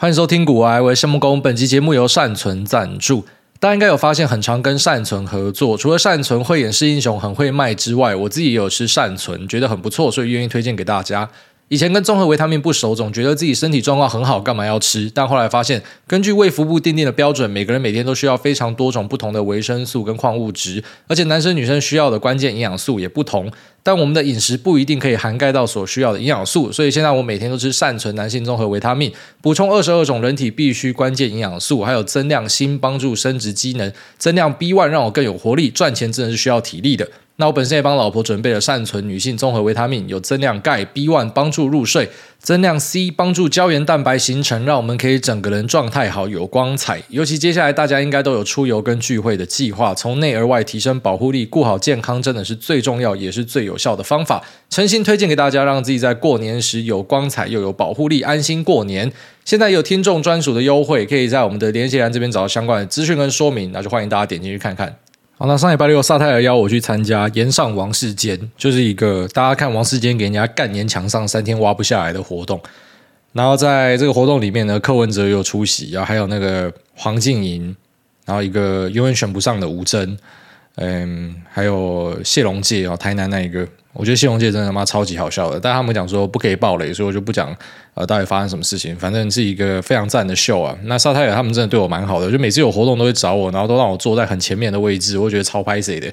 欢迎收听古玩，我是木工。本期节目由善存赞助。大家应该有发现，很常跟善存合作。除了善存慧眼识英雄很会卖之外，我自己也有吃善存，觉得很不错，所以愿意推荐给大家。以前跟综合维他命不熟，总觉得自己身体状况很好，干嘛要吃？但后来发现，根据卫福部订定的标准，每个人每天都需要非常多种不同的维生素跟矿物质，而且男生女生需要的关键营养素也不同。但我们的饮食不一定可以涵盖到所需要的营养素，所以现在我每天都吃善存男性综合维他命，补充二十二种人体必需关键营养素，还有增量锌帮助生殖机能，增量 B one 让我更有活力。赚钱真的是需要体力的。那我本身也帮老婆准备了善存女性综合维他命，有增量钙 B one 帮助入睡，增量 C 帮助胶原蛋白形成，让我们可以整个人状态好，有光彩。尤其接下来大家应该都有出游跟聚会的计划，从内而外提升保护力，顾好健康，真的是最重要也是最有效的方法。诚心推荐给大家，让自己在过年时有光彩又有保护力，安心过年。现在有听众专属的优惠，可以在我们的联系栏这边找到相关的资讯跟说明，那就欢迎大家点进去看看。好，那上礼拜六，萨泰尔邀我去参加岩上王世坚，就是一个大家看王世坚给人家干岩墙上三天挖不下来的活动。然后在这个活动里面呢，柯文哲有出席，然后还有那个黄静莹，然后一个永远选不上的吴峥，嗯，还有谢龙介哦，台南那一个。我觉得谢龙介真的他妈超级好笑的，但他们讲说不可以爆雷，所以我就不讲呃到底发生什么事情。反正是一个非常赞的秀啊。那沙泰尔他们真的对我蛮好的，就每次有活动都会找我，然后都让我坐在很前面的位置，我觉得超拍谢的。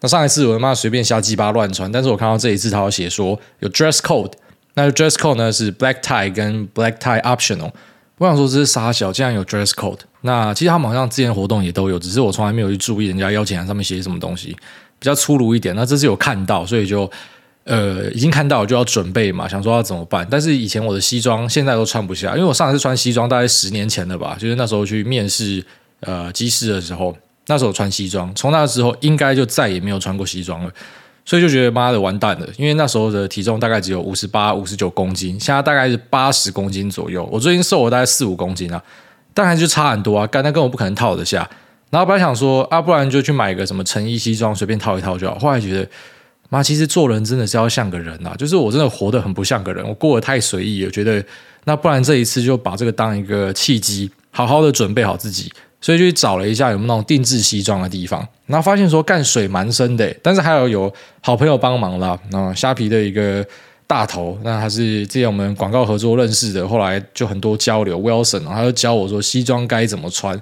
那上一次我他妈随便瞎鸡巴乱穿，但是我看到这一次他要写说有 dress code，那 dress code 呢是 black tie 跟 black tie optional。我想说这是傻小，竟然有 dress code。那其实他们好像之前活动也都有，只是我从来没有去注意人家邀请函上面写什么东西。比较粗鲁一点，那这次有看到，所以就呃已经看到就要准备嘛，想说要怎么办。但是以前我的西装现在都穿不下，因为我上一次穿西装大概十年前了吧，就是那时候去面试呃机师的时候，那时候穿西装，从那之后应该就再也没有穿过西装了，所以就觉得妈的完蛋了，因为那时候的体重大概只有五十八、五十九公斤，现在大概是八十公斤左右。我最近瘦了大概四五公斤啊，但还是差很多啊，干那根本不可能套得下。然后本来想说啊，不然就去买个什么成衣西装，随便套一套就好。后来觉得，妈，其实做人真的是要像个人啊，就是我真的活得很不像个人，我过得太随意了。觉得那不然这一次就把这个当一个契机，好好的准备好自己。所以就去找了一下有没有那种定制西装的地方，然后发现说干水蛮深的，但是还有有好朋友帮忙啦。那虾皮的一个大头，那他是之前我们广告合作认识的，后来就很多交流。Wilson，然后他就教我说西装该怎么穿。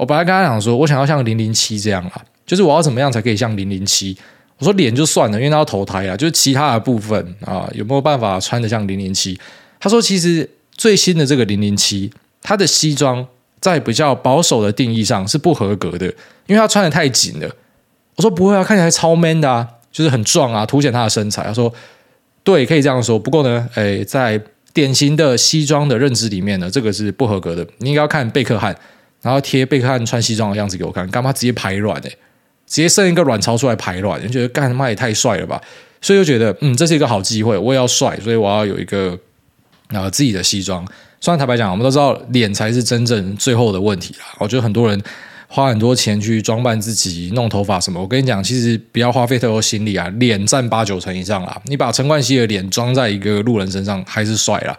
我本来跟他讲说，我想要像零零七这样啊，就是我要怎么样才可以像零零七？我说脸就算了，因为他要投胎啊，就是其他的部分啊，有没有办法穿得像零零七？他说，其实最新的这个零零七，他的西装在比较保守的定义上是不合格的，因为他穿得太紧了。我说不会啊，看起来超 man 的啊，就是很壮啊，凸显他的身材。他说对，可以这样说。不过呢，诶，在典型的西装的认知里面呢，这个是不合格的。你应该要看贝克汉。然后贴贝克汉穿西装的样子给我看，干嘛直接排卵哎，直接生一个卵巢出来排卵，你觉得干他妈也太帅了吧？所以就觉得嗯，这是一个好机会，我也要帅，所以我要有一个啊、自己的西装。虽然坦白讲，我们都知道脸才是真正最后的问题啦。我觉得很多人花很多钱去装扮自己、弄头发什么，我跟你讲，其实不要花费太多心力啊，脸占八九成以上啦。你把陈冠希的脸装在一个路人身上，还是帅啦。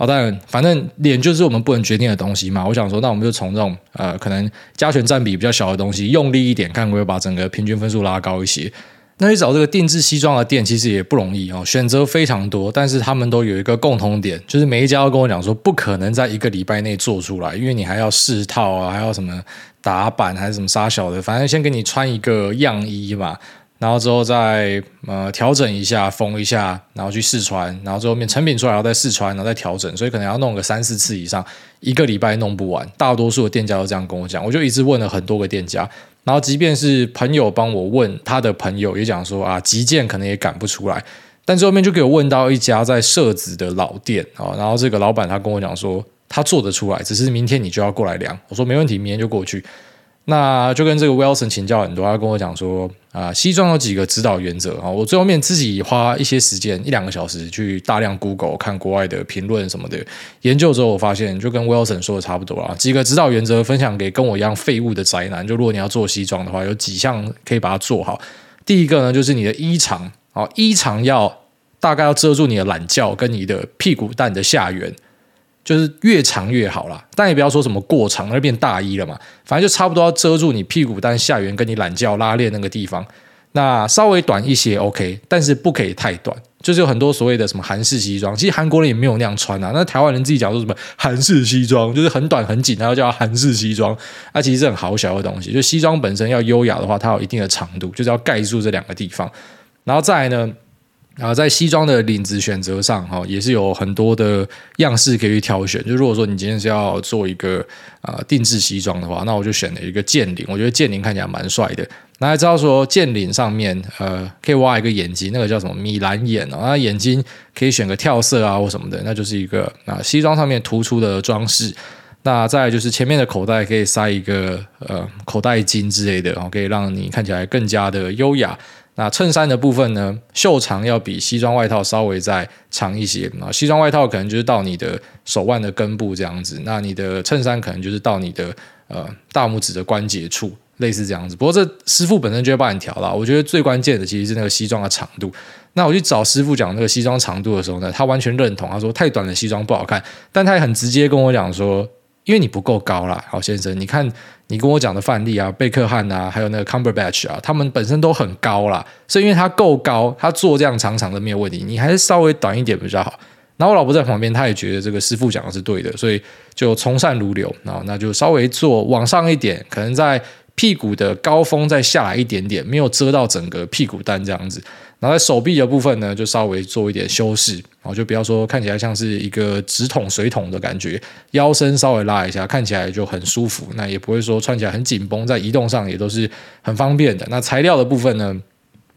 好，当然，反正脸就是我们不能决定的东西嘛。我想说，那我们就从这种呃，可能加权占比比较小的东西，用力一点，看会不会把整个平均分数拉高一些。那去找这个定制西装的店，其实也不容易哦，选择非常多，但是他们都有一个共同点，就是每一家都跟我讲说，不可能在一个礼拜内做出来，因为你还要试套啊，还要什么打版还是什么杀小的，反正先给你穿一个样衣嘛。然后之后再呃调整一下，缝一下，然后去试穿，然后最后面成品出来，然后再试穿，然后再调整，所以可能要弄个三四次以上，一个礼拜弄不完。大多数的店家都这样跟我讲，我就一直问了很多个店家，然后即便是朋友帮我问他的朋友也讲说啊，急件可能也赶不出来。但最后面就给我问到一家在设子的老店啊，然后这个老板他跟我讲说他做得出来，只是明天你就要过来量。我说没问题，明天就过去。那就跟这个 Wilson 请教很多，他跟我讲说啊，西装有几个指导原则啊，我最后面自己花一些时间一两个小时去大量 Google 看国外的评论什么的研究之后，我发现就跟 Wilson 说的差不多啊，几个指导原则分享给跟我一样废物的宅男，就如果你要做西装的话，有几项可以把它做好。第一个呢，就是你的衣长啊，衣长要大概要遮住你的懒觉跟你的屁股蛋的下缘。就是越长越好啦，但也不要说什么过长而变大衣了嘛，反正就差不多要遮住你屁股蛋下缘跟你懒觉拉链那个地方。那稍微短一些 OK，但是不可以太短。就是有很多所谓的什么韩式西装，其实韩国人也没有那样穿啊。那台湾人自己讲说什么韩式西装，就是很短很紧，然后叫韩式西装，那、其实是很好小的东西。就西装本身要优雅的话，它有一定的长度，就是要盖住这两个地方。然后再来呢，然后在西装的领子选择上，哈，也是有很多的样式可以去挑选。就如果说你今天是要做一个啊、呃、定制西装的话，那我就选了一个剑领，我觉得剑领看起来蛮帅的。那还知道说剑领上面，呃，可以挖一个眼睛，那个叫什么米兰眼哦。那眼睛可以选个跳色啊或什么的，那就是一个啊西装上面突出的装饰。那再就是前面的口袋可以塞一个呃口袋巾之类的，然后可以让你看起来更加的优雅。那衬衫的部分呢，袖长要比西装外套稍微再长一些啊。西装外套可能就是到你的手腕的根部这样子，那你的衬衫可能就是到你的呃大拇指的关节处。类似这样子，不过这师傅本身就会帮你调了。我觉得最关键的其实是那个西装的长度。那我去找师傅讲那个西装长度的时候呢，他完全认同，他说太短的西装不好看，但他也很直接跟我讲说，因为你不够高啦，好先生，你看你跟我讲的范例啊，贝克汉啊，还有那个 Cumberbatch 啊，他们本身都很高啦，所以因为他够高，他做这样长长的没有问题，你还是稍微短一点比较好。然后我老婆在旁边，她也觉得这个师傅讲的是对的，所以就从善如流，然后那就稍微做往上一点，可能在。屁股的高峰再下来一点点，没有遮到整个屁股蛋这样子。然后在手臂的部分呢，就稍微做一点修饰，然后就不要说看起来像是一个直筒水桶的感觉，腰身稍微拉一下，看起来就很舒服。那也不会说穿起来很紧绷，在移动上也都是很方便的。那材料的部分呢，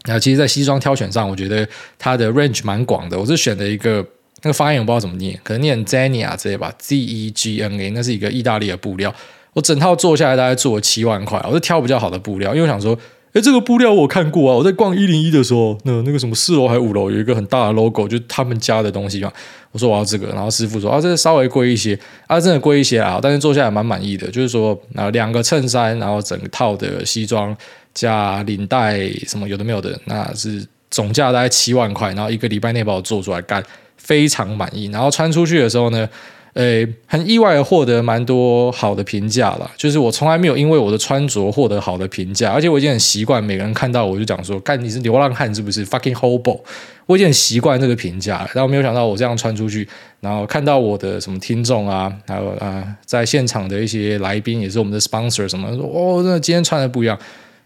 那其实，在西装挑选上，我觉得它的 range 蛮广的。我是选了一个那个发音我不知道怎么念，可能念 Zegna 之类吧，Z E G N A，那是一个意大利的布料。我整套做下来大概做了七万块，我是挑比较好的布料，因为我想说，诶，这个布料我看过啊，我在逛一零一的时候，那那个什么四楼还五楼有一个很大的 logo，就他们家的东西嘛。我说我要这个，然后师傅说啊，这个稍微贵一些，啊，真的贵一些啊，但是做下来蛮满意的，就是说啊，两个衬衫，然后整套的西装加领带什么有的没有的，那是总价大概七万块，然后一个礼拜内把我做出来干，非常满意，然后穿出去的时候呢。诶，很意外的获得蛮多好的评价了。就是我从来没有因为我的穿着获得好的评价，而且我已经很习惯每个人看到我就讲说，干你是流浪汉是不是？Fucking hobo，我已经很习惯这个评价了。然后没有想到我这样穿出去，然后看到我的什么听众啊，还有啊，在现场的一些来宾也是我们的 sponsor 什么说，哦，那今天穿的不一样，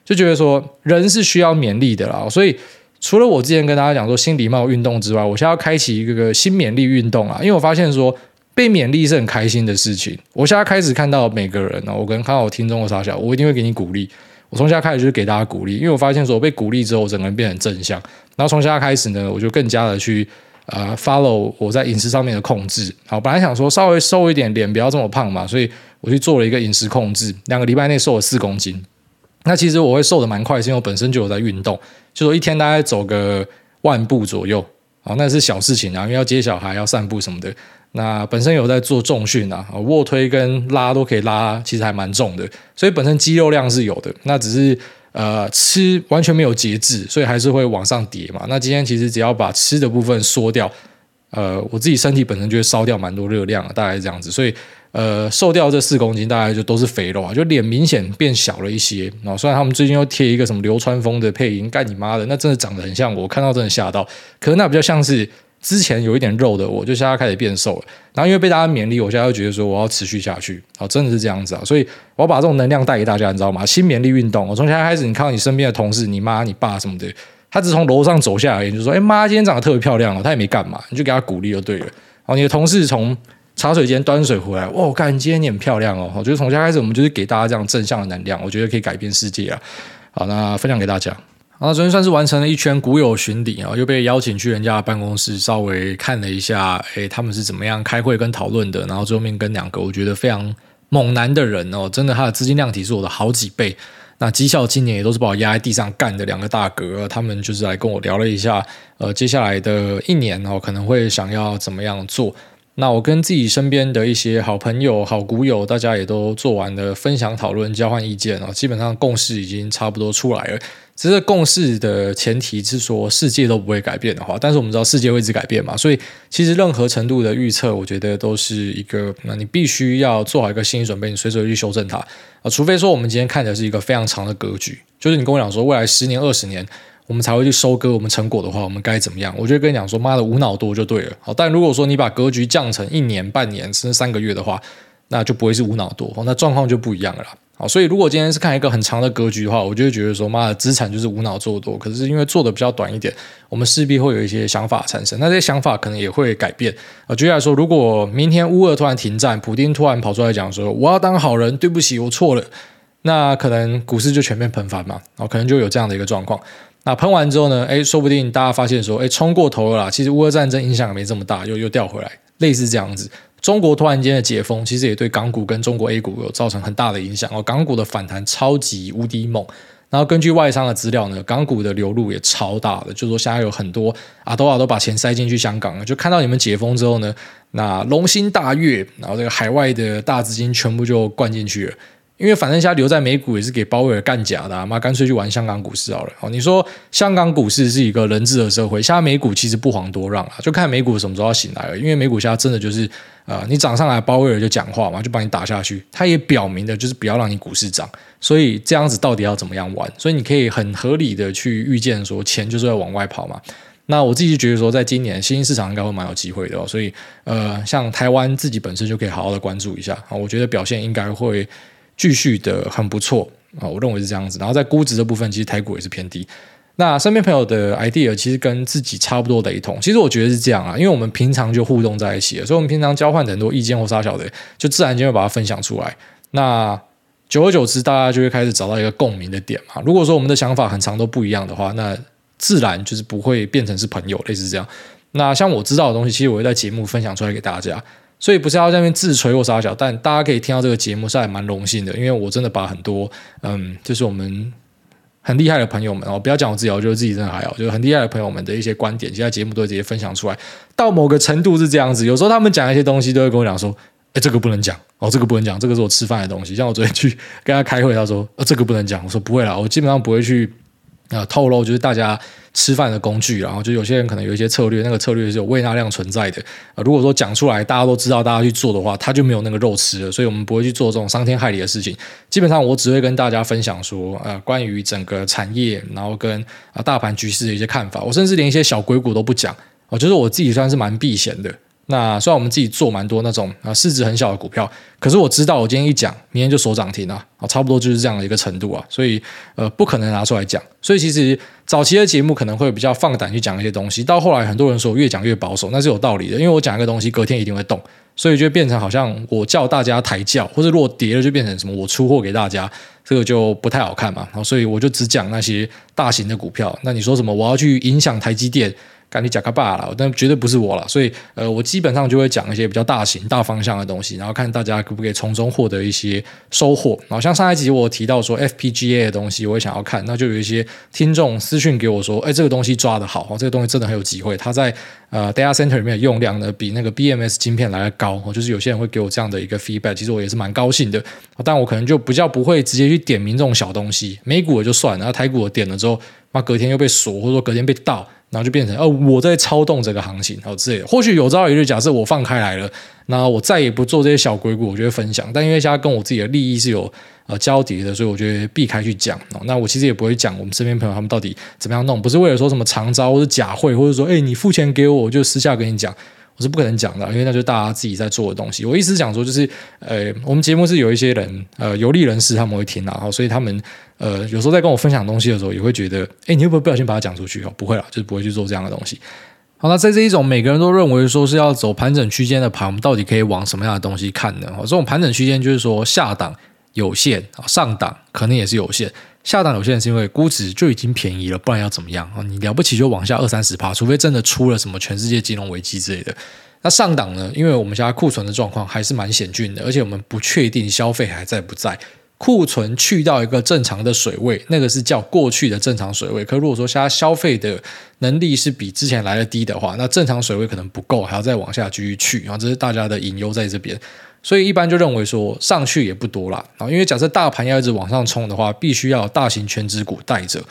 就觉得说人是需要勉励的啦。所以除了我之前跟大家讲说新礼貌运动之外，我现在要开启一个新勉励运动啊，因为我发现说。被勉励是很开心的事情。我现在开始看到每个人，我跟看到我听众的傻小，我一定会给你鼓励。我从现在开始就是给大家鼓励，因为我发现说我被鼓励之后，我整个人变得很正向。然后从现在开始呢，我就更加的去呃 follow 我在饮食上面的控制。好，本来想说稍微瘦一点，脸不要这么胖嘛，所以我去做了一个饮食控制，两个礼拜内瘦了四公斤。那其实我会瘦的蛮快，是因为我本身就有在运动，就说一天大概走个万步左右。好，那是小事情啊，因为要接小孩，要散步什么的。那本身有在做重训啊，卧推跟拉都可以拉，其实还蛮重的，所以本身肌肉量是有的。那只是呃吃完全没有节制，所以还是会往上叠嘛。那今天其实只要把吃的部分缩掉，呃，我自己身体本身就会烧掉蛮多热量，大概是这样子。所以呃，瘦掉这四公斤，大概就都是肥肉啊，就脸明显变小了一些。然后虽然他们最近又贴一个什么流川枫的配音，干你妈的，那真的长得很像我，看到真的吓到。可是那比较像是。之前有一点肉的我，就现在开始变瘦了。然后因为被大家勉励，我现在又觉得说我要持续下去。好，真的是这样子啊！所以我要把这种能量带给大家，你知道吗？新勉励运动，我从现在开始，你看到你身边的同事，你妈、你爸什么的，他只从楼上走下来，你就说：“哎妈，今天长得特别漂亮了。”他也没干嘛，你就给他鼓励就对了。好，你的同事从茶水间端水回来，哇，干，今天你很漂亮哦！我觉得从现在开始，我们就是给大家这样正向的能量，我觉得可以改变世界啊！好，那分享给大家。然后昨天算是完成了一圈股友巡礼啊，又被邀请去人家的办公室稍微看了一下，诶，他们是怎么样开会跟讨论的。然后最后面跟两个我觉得非常猛男的人哦，真的他的资金量体是我的好几倍。那绩效今年也都是把我压在地上干的两个大哥，他们就是来跟我聊了一下，呃，接下来的一年哦，可能会想要怎么样做。那我跟自己身边的一些好朋友、好股友，大家也都做完了分享、讨论、交换意见哦，基本上共识已经差不多出来了。只是共识的前提是说世界都不会改变的话，但是我们知道世界会一直改变嘛，所以其实任何程度的预测，我觉得都是一个，那你必须要做好一个心理准备，你随时去修正它啊。除非说我们今天看的是一个非常长的格局，就是你跟我讲说未来十年、二十年我们才会去收割我们成果的话，我们该怎么样？我就跟你讲说，妈的无脑多就对了。好，但如果说你把格局降成一年、半年甚至三个月的话，那就不会是无脑多，那状况就不一样了啦。好，所以如果今天是看一个很长的格局的话，我就会觉得说，妈的，资产就是无脑做多。可是因为做的比较短一点，我们势必会有一些想法产生。那这些想法可能也会改变。啊，举例来说，如果明天乌俄突然停战，普丁突然跑出来讲说，我要当好人，对不起，我错了，那可能股市就全面喷翻嘛。然后可能就有这样的一个状况。那喷完之后呢，诶，说不定大家发现说，诶，冲过头了啦。其实乌俄战争影响没这么大，又又掉回来，类似这样子。中国突然间的解封，其实也对港股跟中国 A 股有造成很大的影响哦。港股的反弹超级无敌猛，然后根据外商的资料呢，港股的流入也超大的，就是说现在有很多阿多啊都把钱塞进去香港了，就看到你们解封之后呢，那龙心大悦，然后这个海外的大资金全部就灌进去了。因为反正现在留在美股也是给鲍威尔干假的，啊，妈干脆去玩香港股市好了。哦，你说香港股市是一个人治的社会，现在美股其实不遑多让啊，就看美股什么时候要醒来了。因为美股现在真的就是，呃，你涨上来，鲍威尔就讲话嘛，就把你打下去。他也表明的就是不要让你股市涨，所以这样子到底要怎么样玩？所以你可以很合理的去预见说，钱就是要往外跑嘛。那我自己就觉得说，在今年新兴市场应该会蛮有机会的，哦，所以呃，像台湾自己本身就可以好好的关注一下啊，我觉得表现应该会。继续的很不错啊，我认为是这样子。然后在估值的部分，其实台股也是偏低。那身边朋友的 idea 其实跟自己差不多雷同。其实我觉得是这样啊，因为我们平常就互动在一起，所以我们平常交换很多意见或啥小的，就自然间会把它分享出来。那久而久之，大家就会开始找到一个共鸣的点嘛。如果说我们的想法很长都不一样的话，那自然就是不会变成是朋友，类似这样。那像我知道的东西，其实我会在节目分享出来给大家。所以不是要在那边自吹或撒娇，但大家可以听到这个节目是还蛮荣幸的，因为我真的把很多嗯，就是我们很厉害的朋友们哦，不要讲我自己，我觉得自己真的还好，就是很厉害的朋友们的一些观点，其他节目都会直接分享出来。到某个程度是这样子，有时候他们讲一些东西，都会跟我讲说：“哎，这个不能讲哦，这个不能讲，这个是我吃饭的东西。”像我昨天去跟他开会，他说：“呃，这个不能讲。”我说：“不会啦，我基本上不会去。”啊，透露就是大家吃饭的工具，然后就有些人可能有一些策略，那个策略是有胃纳量存在的啊。如果说讲出来，大家都知道，大家去做的话，他就没有那个肉吃了。所以我们不会去做这种伤天害理的事情。基本上，我只会跟大家分享说，呃，关于整个产业，然后跟啊大盘局势的一些看法。我甚至连一些小鬼股都不讲，我觉得我自己算是蛮避嫌的。那虽然我们自己做蛮多那种啊市值很小的股票，可是我知道我今天一讲，明天就锁涨停了，啊差不多就是这样的一个程度啊，所以呃不可能拿出来讲。所以其实早期的节目可能会比较放胆去讲一些东西，到后来很多人说越讲越保守，那是有道理的，因为我讲一个东西隔天一定会动，所以就变成好像我叫大家抬轿，或者如果跌了就变成什么我出货给大家，这个就不太好看嘛。然后所以我就只讲那些大型的股票。那你说什么我要去影响台积电？赶紧讲个爸了，但绝对不是我了，所以呃，我基本上就会讲一些比较大型、大方向的东西，然后看大家可不可以从中获得一些收获。然后像上一集我提到说 FPGA 的东西，我也想要看，那就有一些听众私讯给我说，哎，这个东西抓得好，这个东西真的很有机会，它在呃 data center 里面的用量呢比那个 BMS 晶片来的高，就是有些人会给我这样的一个 feedback，其实我也是蛮高兴的，但我可能就比较不会直接去点名这种小东西，美股的就算了，然后台股的点了之后，那隔天又被锁，或者说隔天被盗。然后就变成哦，我在操纵这个行情，好之类的。或许有朝一日，假设我放开来了，那我再也不做这些小鬼股，我就会分享。但因为现在跟我自己的利益是有呃交叠的，所以我觉得避开去讲。那我其实也不会讲我们身边朋友他们到底怎么样弄，不是为了说什么长招或者假会，或者说哎你付钱给我，我就私下跟你讲。我是不可能讲的，因为那就是大家自己在做的东西。我意思是讲说，就是呃，我们节目是有一些人呃有利人士他们会听啊，所以他们呃有时候在跟我分享东西的时候，也会觉得，哎，你会不会不小心把它讲出去？哦，不会啦，就是不会去做这样的东西。好，那在这一种每个人都认为说是要走盘整区间的盘，我们到底可以往什么样的东西看呢？哦，这种盘整区间就是说下档有限啊，上档可能也是有限。下档有限是因为估值就已经便宜了，不然要怎么样啊？你了不起就往下二三十趴，除非真的出了什么全世界金融危机之类的。那上档呢？因为我们现在库存的状况还是蛮险峻的，而且我们不确定消费还在不在。库存去到一个正常的水位，那个是叫过去的正常水位。可如果说现在消费的能力是比之前来的低的话，那正常水位可能不够，还要再往下继续去啊。这是大家的隐忧在这边。所以一般就认为说上去也不多啦，啊，因为假设大盘要一直往上冲的话，必须要大型全值股带着。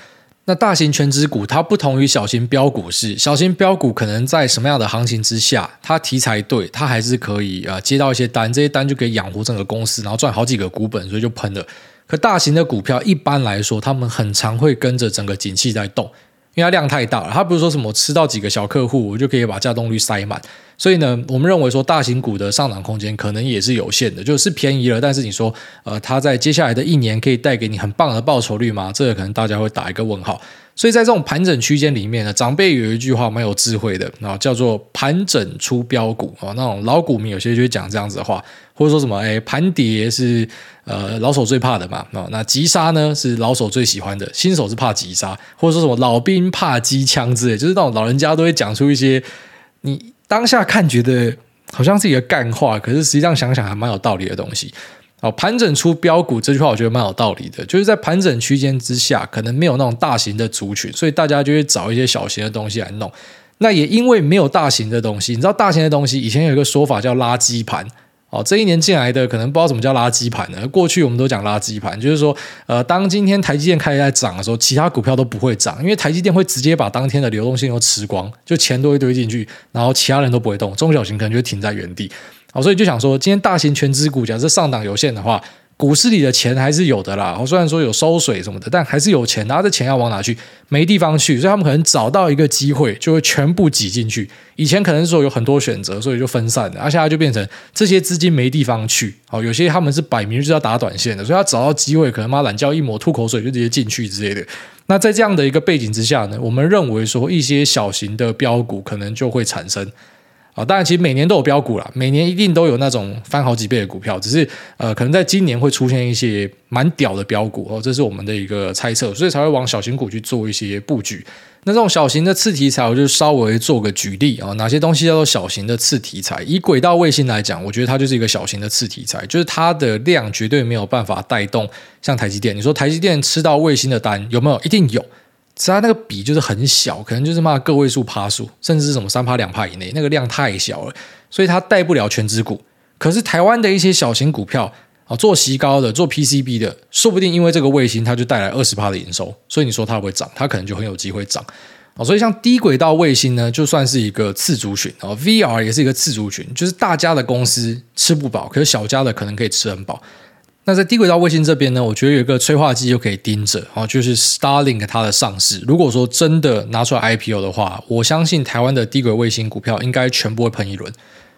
那大型全值股它不同于小型标股是，小型标股可能在什么样的行情之下，它题材对，它还是可以呃接到一些单，这些单就可以养活整个公司，然后赚好几个股本，所以就喷了。可大型的股票一般来说，他们很常会跟着整个景气在动。因为它量太大了，它不是说什么吃到几个小客户，我就可以把稼动率塞满。所以呢，我们认为说大型股的上涨空间可能也是有限的，就是便宜了。但是你说，呃，它在接下来的一年可以带给你很棒的报酬率吗？这个可能大家会打一个问号。所以在这种盘整区间里面呢，长辈有一句话蛮有智慧的啊，叫做“盘整出飙股”啊。那种老股民有些就会讲这样子的话，或者说什么哎，盘跌是呃老手最怕的嘛啊。那急杀呢是老手最喜欢的，新手是怕急杀，或者说什么老兵怕机枪之类，就是那种老人家都会讲出一些你当下看觉得好像是一个干话，可是实际上想想还蛮有道理的东西。哦，盘整出标股这句话我觉得蛮有道理的，就是在盘整区间之下，可能没有那种大型的族群，所以大家就会找一些小型的东西来弄。那也因为没有大型的东西，你知道大型的东西以前有一个说法叫垃圾盘。哦，这一年进来的可能不知道什么叫垃圾盘呢？过去我们都讲垃圾盘，就是说，呃，当今天台积电开始在涨的时候，其他股票都不会涨，因为台积电会直接把当天的流动性都吃光，就钱都会堆进去，然后其他人都不会动，中小型可能就停在原地。好，所以就想说，今天大型全资股假设上档有限的话，股市里的钱还是有的啦。我虽然说有收水什么的，但还是有钱。拿着钱要往哪去？没地方去，所以他们可能找到一个机会，就会全部挤进去。以前可能说有很多选择，所以就分散了，而现在就变成这些资金没地方去。好，有些他们是摆明就是要打短线的，所以他找到机会，可能妈懒觉一抹吐口水就直接进去之类的。那在这样的一个背景之下呢，我们认为说一些小型的标股可能就会产生。啊，当然，其实每年都有标股啦，每年一定都有那种翻好几倍的股票，只是呃，可能在今年会出现一些蛮屌的标股哦，这是我们的一个猜测，所以才会往小型股去做一些布局。那这种小型的次题材，我就稍微做个举例啊，哪些东西叫做小型的次题材？以轨道卫星来讲，我觉得它就是一个小型的次题材，就是它的量绝对没有办法带动像台积电。你说台积电吃到卫星的单有没有？一定有。其他那个比就是很小，可能就是嘛个位数趴数，甚至是什么三趴两趴以内，那个量太小了，所以它带不了全值股。可是台湾的一些小型股票啊，做息高的、做 PCB 的，说不定因为这个卫星，它就带来二十趴的营收，所以你说它会涨，它可能就很有机会涨啊。所以像低轨道卫星呢，就算是一个次族群啊，VR 也是一个次族群，就是大家的公司吃不饱，可是小家的可能可以吃很饱。那在低轨道卫星这边呢，我觉得有一个催化剂就可以盯着啊，就是 Starlink 它的上市。如果说真的拿出来 IPO 的话，我相信台湾的低轨卫星股票应该全部会喷一轮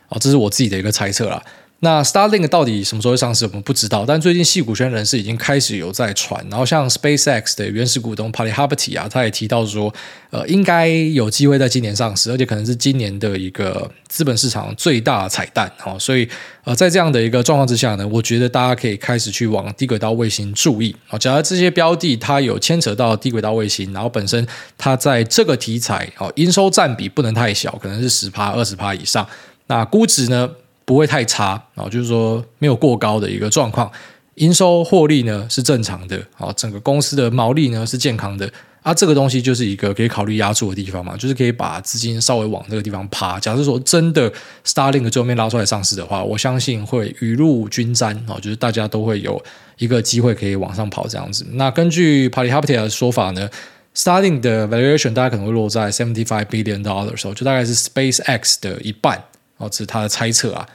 啊，这是我自己的一个猜测啦。那 Starlink 到底什么时候会上市，我们不知道。但最近矽谷圈人士已经开始有在传，然后像 SpaceX 的原始股东 Polyharboty 啊，他也提到说，呃，应该有机会在今年上市，而且可能是今年的一个资本市场最大彩蛋。哈，所以呃，在这样的一个状况之下呢，我觉得大家可以开始去往低轨道卫星注意啊。假如这些标的它有牵扯到低轨道卫星，然后本身它在这个题材哦，营收占比不能太小，可能是十趴、二十趴以上，那估值呢？不会太差啊，就是说没有过高的一个状况，营收获利呢是正常的啊，整个公司的毛利呢是健康的啊，这个东西就是一个可以考虑压注的地方嘛，就是可以把资金稍微往这个地方趴。假设说真的 Starlink 最后面拉出来上市的话，我相信会雨露均沾啊，就是大家都会有一个机会可以往上跑这样子。那根据 Polyharboty 的说法呢，Starlink 的 valuation 大概可能会落在 seventy five billion dollars，就大概是 SpaceX 的一半哦，这是他的猜测啊。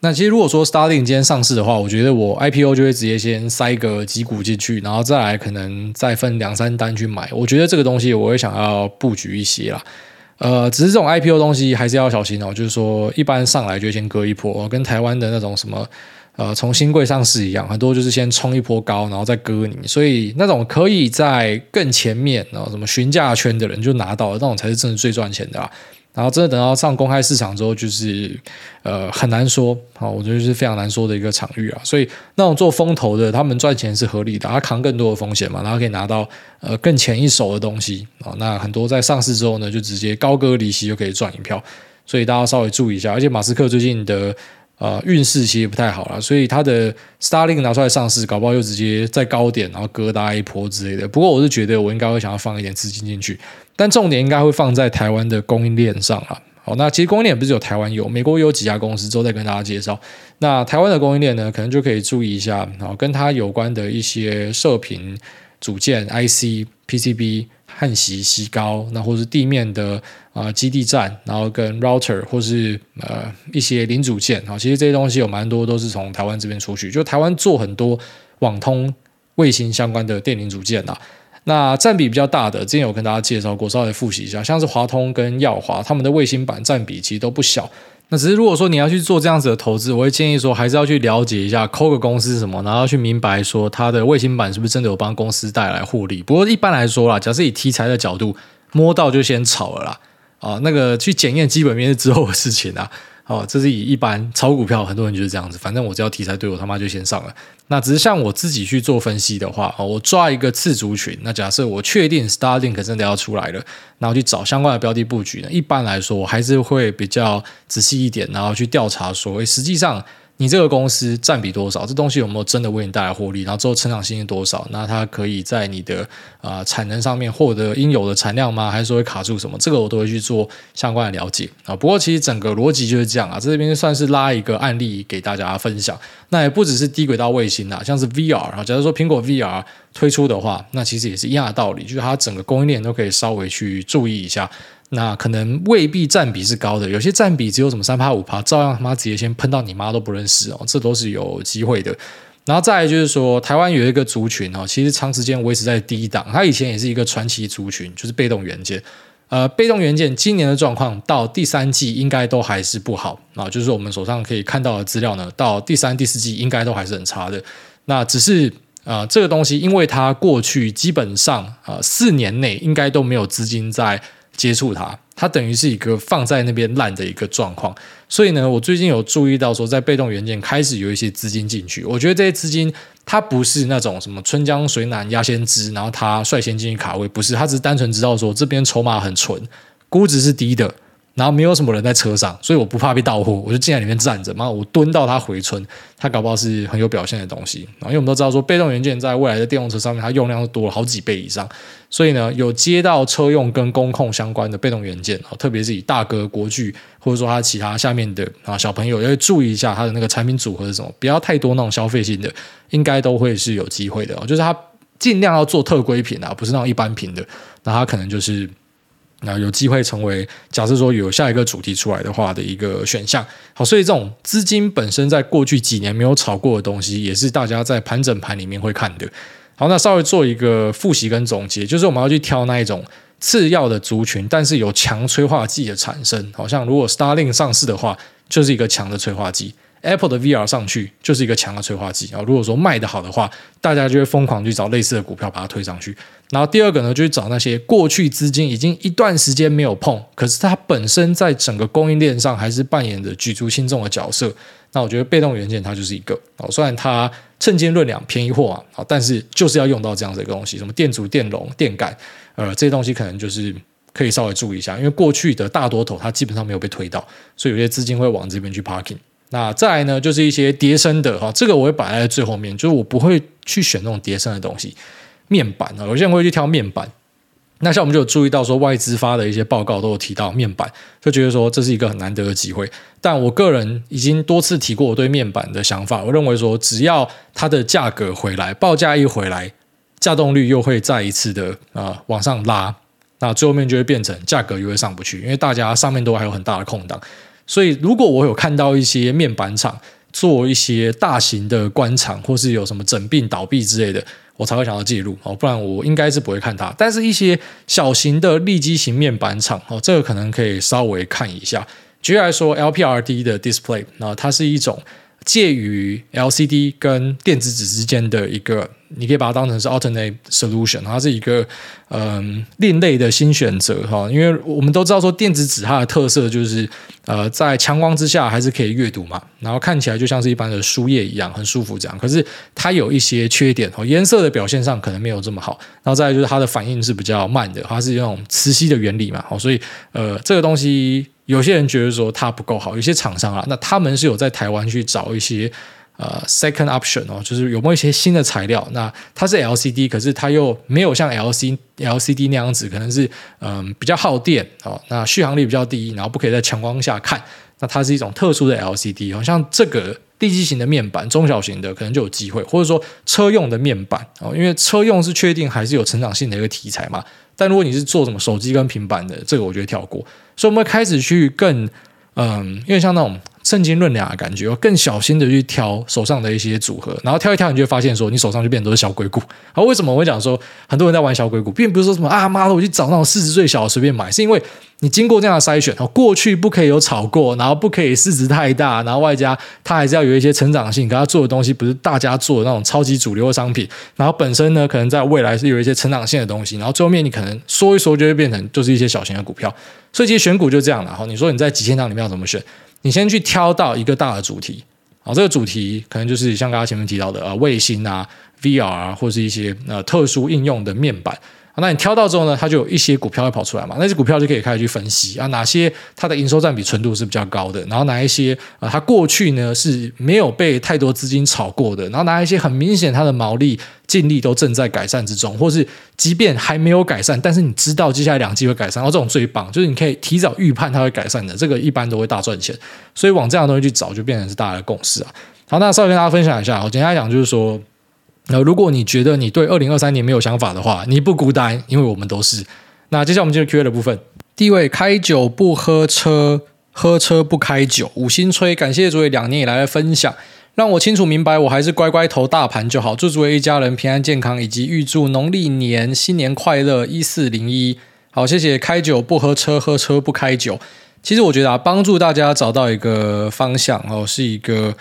那其实如果说 Starling 今天上市的话，我觉得我 IPO 就会直接先塞个几股进去，然后再来可能再分两三单去买。我觉得这个东西我会想要布局一些啦。呃，只是这种 IPO 东西还是要小心哦，就是说一般上来就先割一波，跟台湾的那种什么呃从新贵上市一样，很多就是先冲一波高，然后再割你。所以那种可以在更前面然后什么询价圈的人就拿到了，那种才是真的最赚钱的啦。然后真的等到上公开市场之后，就是呃很难说，啊，我觉得是非常难说的一个场域啊。所以那种做风投的，他们赚钱是合理的，他扛更多的风险嘛，然后可以拿到呃更前一手的东西啊。那很多在上市之后呢，就直接高歌离席就可以赚一票，所以大家稍微注意一下。而且马斯克最近的呃运势其实不太好了，所以他的 Starlink 拿出来上市，搞不好又直接在高点然后割大一波之类的。不过我是觉得我应该会想要放一点资金进去。但重点应该会放在台湾的供应链上啊。好，那其实供应链不是有台湾有，美国有几家公司，之后再跟大家介绍。那台湾的供应链呢，可能就可以注意一下，然后跟它有关的一些射频组件、IC PCB、焊锡、锡膏，那或是地面的啊、基地站，然后跟 router 或是呃一些零组件啊，其实这些东西有蛮多都是从台湾这边出去，就台湾做很多网通、卫星相关的电零组件啊。那占比比较大的，之前有跟大家介绍过，稍微复习一下，像是华通跟耀华，他们的卫星版占比其实都不小。那只是如果说你要去做这样子的投资，我会建议说，还是要去了解一下 Cogo 公司什么，然后去明白说它的卫星版是不是真的有帮公司带来获利。不过一般来说啦，假设以题材的角度摸到就先炒了啦，啊，那个去检验基本面是之后的事情啊。哦，这是以一般炒股票，很多人就是这样子。反正我只要题材对我他妈就先上了。那只是像我自己去做分析的话，哦，我抓一个次族群。那假设我确定 Starlink 真的要出来了，然后去找相关的标的布局呢？一般来说，我还是会比较仔细一点，然后去调查说，诶，实际上。你这个公司占比多少？这东西有没有真的为你带来获利？然后之后成长性是多少？那它可以在你的啊、产能上面获得应有的产量吗？还是说会卡住什么？这个我都会去做相关的了解啊。不过其实整个逻辑就是这样啊，这边算是拉一个案例给大家分享。那也不只是低轨道卫星啊，像是 VR 啊，假如说苹果 VR 推出的话，那其实也是一样的道理，就是它整个供应链都可以稍微去注意一下。那可能未必占比是高的，有些占比只有什么三趴五趴，照样他妈直接先喷到你妈都不认识哦，这都是有机会的。然后再就是说，台湾有一个族群哦，其实长时间维持在低档，它以前也是一个传奇族群，就是被动元件。呃，被动元件今年的状况到第三季应该都还是不好啊，就是我们手上可以看到的资料呢，到第三、第四季应该都还是很差的。那只是啊、呃，这个东西因为它过去基本上啊、四年内应该都没有资金在。接触它，它等于是一个放在那边烂的一个状况，所以呢，我最近有注意到说，在被动元件开始有一些资金进去，我觉得这些资金它不是那种什么春江水暖鸭先知，然后它率先进去卡位，不是，它只是单纯知道说这边筹码很纯，估值是低的。然后没有什么人在车上，所以我不怕被盗货，我就进在里面站着。妈，我蹲到它回春，它搞不好是很有表现的东西。然后因为我们都知道说，被动元件在未来的电动车上面，它用量是多了好几倍以上。所以呢，有接到车用跟工控相关的被动元件，特别是以大哥国巨或者说它其他下面的啊小朋友，要注意一下它的那个产品组合是什么，不要太多那种消费性的，应该都会是有机会的。就是它尽量要做特规品啊，不是那种一般品的，那它可能就是。那有机会成为假设说有下一个主题出来的话的一个选项。好，所以这种资金本身在过去几年没有炒过的东西，也是大家在盘整盘里面会看的。好，那稍微做一个复习跟总结，就是我们要去挑那一种次要的族群，但是有强催化剂的产生。好像如果 Starlink 上市的话，就是一个强的催化剂。Apple 的 VR 上去就是一个强的催化剂啊！如果说卖得好的话，大家就会疯狂去找类似的股票把它推上去。然后第二个呢，就是找那些过去资金已经一段时间没有碰，可是它本身在整个供应链上还是扮演着举足轻重的角色。那我觉得被动元件它就是一个哦，虽然它称斤论两便宜货啊，但是就是要用到这样子一个东西，什么电阻、电容、电感，呃，这些东西可能就是可以稍微注意一下，因为过去的大多头它基本上没有被推到，所以有些资金会往这边去 parking。那再来呢，就是一些叠升的哈，这个我会摆在最后面，就是我不会去选那种叠升的东西，面板啊，有些人会去挑面板。那像我们就有注意到说，外资发的一些报告都有提到面板，就觉得说这是一个很难得的机会。但我个人已经多次提过我对面板的想法，我认为说，只要它的价格回来，报价一回来，价动率又会再一次的啊、往上拉，那最后面就会变成价格又会上不去，因为大家上面都还有很大的空档。所以，如果我有看到一些面板厂做一些大型的官场，或是有什么整病倒闭之类的，我才会想要介入哦，不然我应该是不会看它。但是，一些小型的立基型面板厂哦，这个可能可以稍微看一下。举例来说，LPRD 的 display，那它是一种介于 LCD 跟电子纸之间的一个。你可以把它当成是 alternate solution，它是一个嗯另类的新选择哈，因为我们都知道说电子纸它的特色就是呃在强光之下还是可以阅读嘛，然后看起来就像是一般的书页一样很舒服这样，可是它有一些缺点哦，颜色的表现上可能没有这么好，然后再就是它的反应是比较慢的，它是那种磁吸的原理嘛，所以呃这个东西有些人觉得说它不够好，有些厂商啊，那他们是有在台湾去找一些。呃，second option 哦，就是有没有一些新的材料？那它是 LCD，可是它又没有像 LC LCD 那样子，可能是嗯、比较耗电哦，那续航力比较低，然后不可以在强光下看。那它是一种特殊的 LCD，好像这个地基型的面板，中小型的可能就有机会，或者说车用的面板哦，因为车用是确定还是有成长性的一个题材嘛。但如果你是做什么手机跟平板的，这个我觉得跳过。所以我们会开始去更嗯，因为像那种。圣经论两的感觉，更小心的去挑手上的一些组合，然后挑一挑，你就会发现说，你手上就变成都是小鬼股。好，为什么我会讲说很多人在玩小鬼股，并不是说什么啊妈的，我去找那种市值最小的随便买，是因为你经过这样的筛选，过去不可以有炒过，然后不可以市值太大，然后外加它还是要有一些成长性，可它做的东西不是大家做的那种超级主流的商品，然后本身呢，可能在未来是有一些成长性的东西，然后最后面你可能说一说就会变成就是一些小型的股票，所以其实选股就这样了。好，你说你在几千档里面要怎么选？你先去挑到一个大的主题，啊，这个主题可能就是像刚刚前面提到的啊卫星啊、VR 啊，或是一些呃特殊应用的面板。那你挑到之后呢，它就有一些股票会跑出来嘛，那些股票就可以开始去分析啊，哪些它的营收占比纯度是比较高的，然后哪一些啊，它过去呢是没有被太多资金炒过的，然后哪一些很明显它的毛利、净利都正在改善之中，或是即便还没有改善，但是你知道接下来两季会改善，然后这种最棒，就是你可以提早预判它会改善的，这个一般都会大赚钱，所以往这样的东西去找，就变成是大家的共识啊。好，那稍微跟大家分享一下，我简单来讲就是说。那如果你觉得你对二零二三年没有想法的话，你不孤单，因为我们都是。那接下来我们进入 Q&A 的部分。第一位，开酒不喝车，喝车不开酒，五星吹，感谢诸位两年以来的分享，让我清楚明白，我还是乖乖投大盘就好。祝诸位一家人平安健康，以及预祝农历年新年快乐，一四零一。好，谢谢。开酒不喝车，喝车不开酒。其实我觉得啊，帮助大家找到一个方向哦，是一个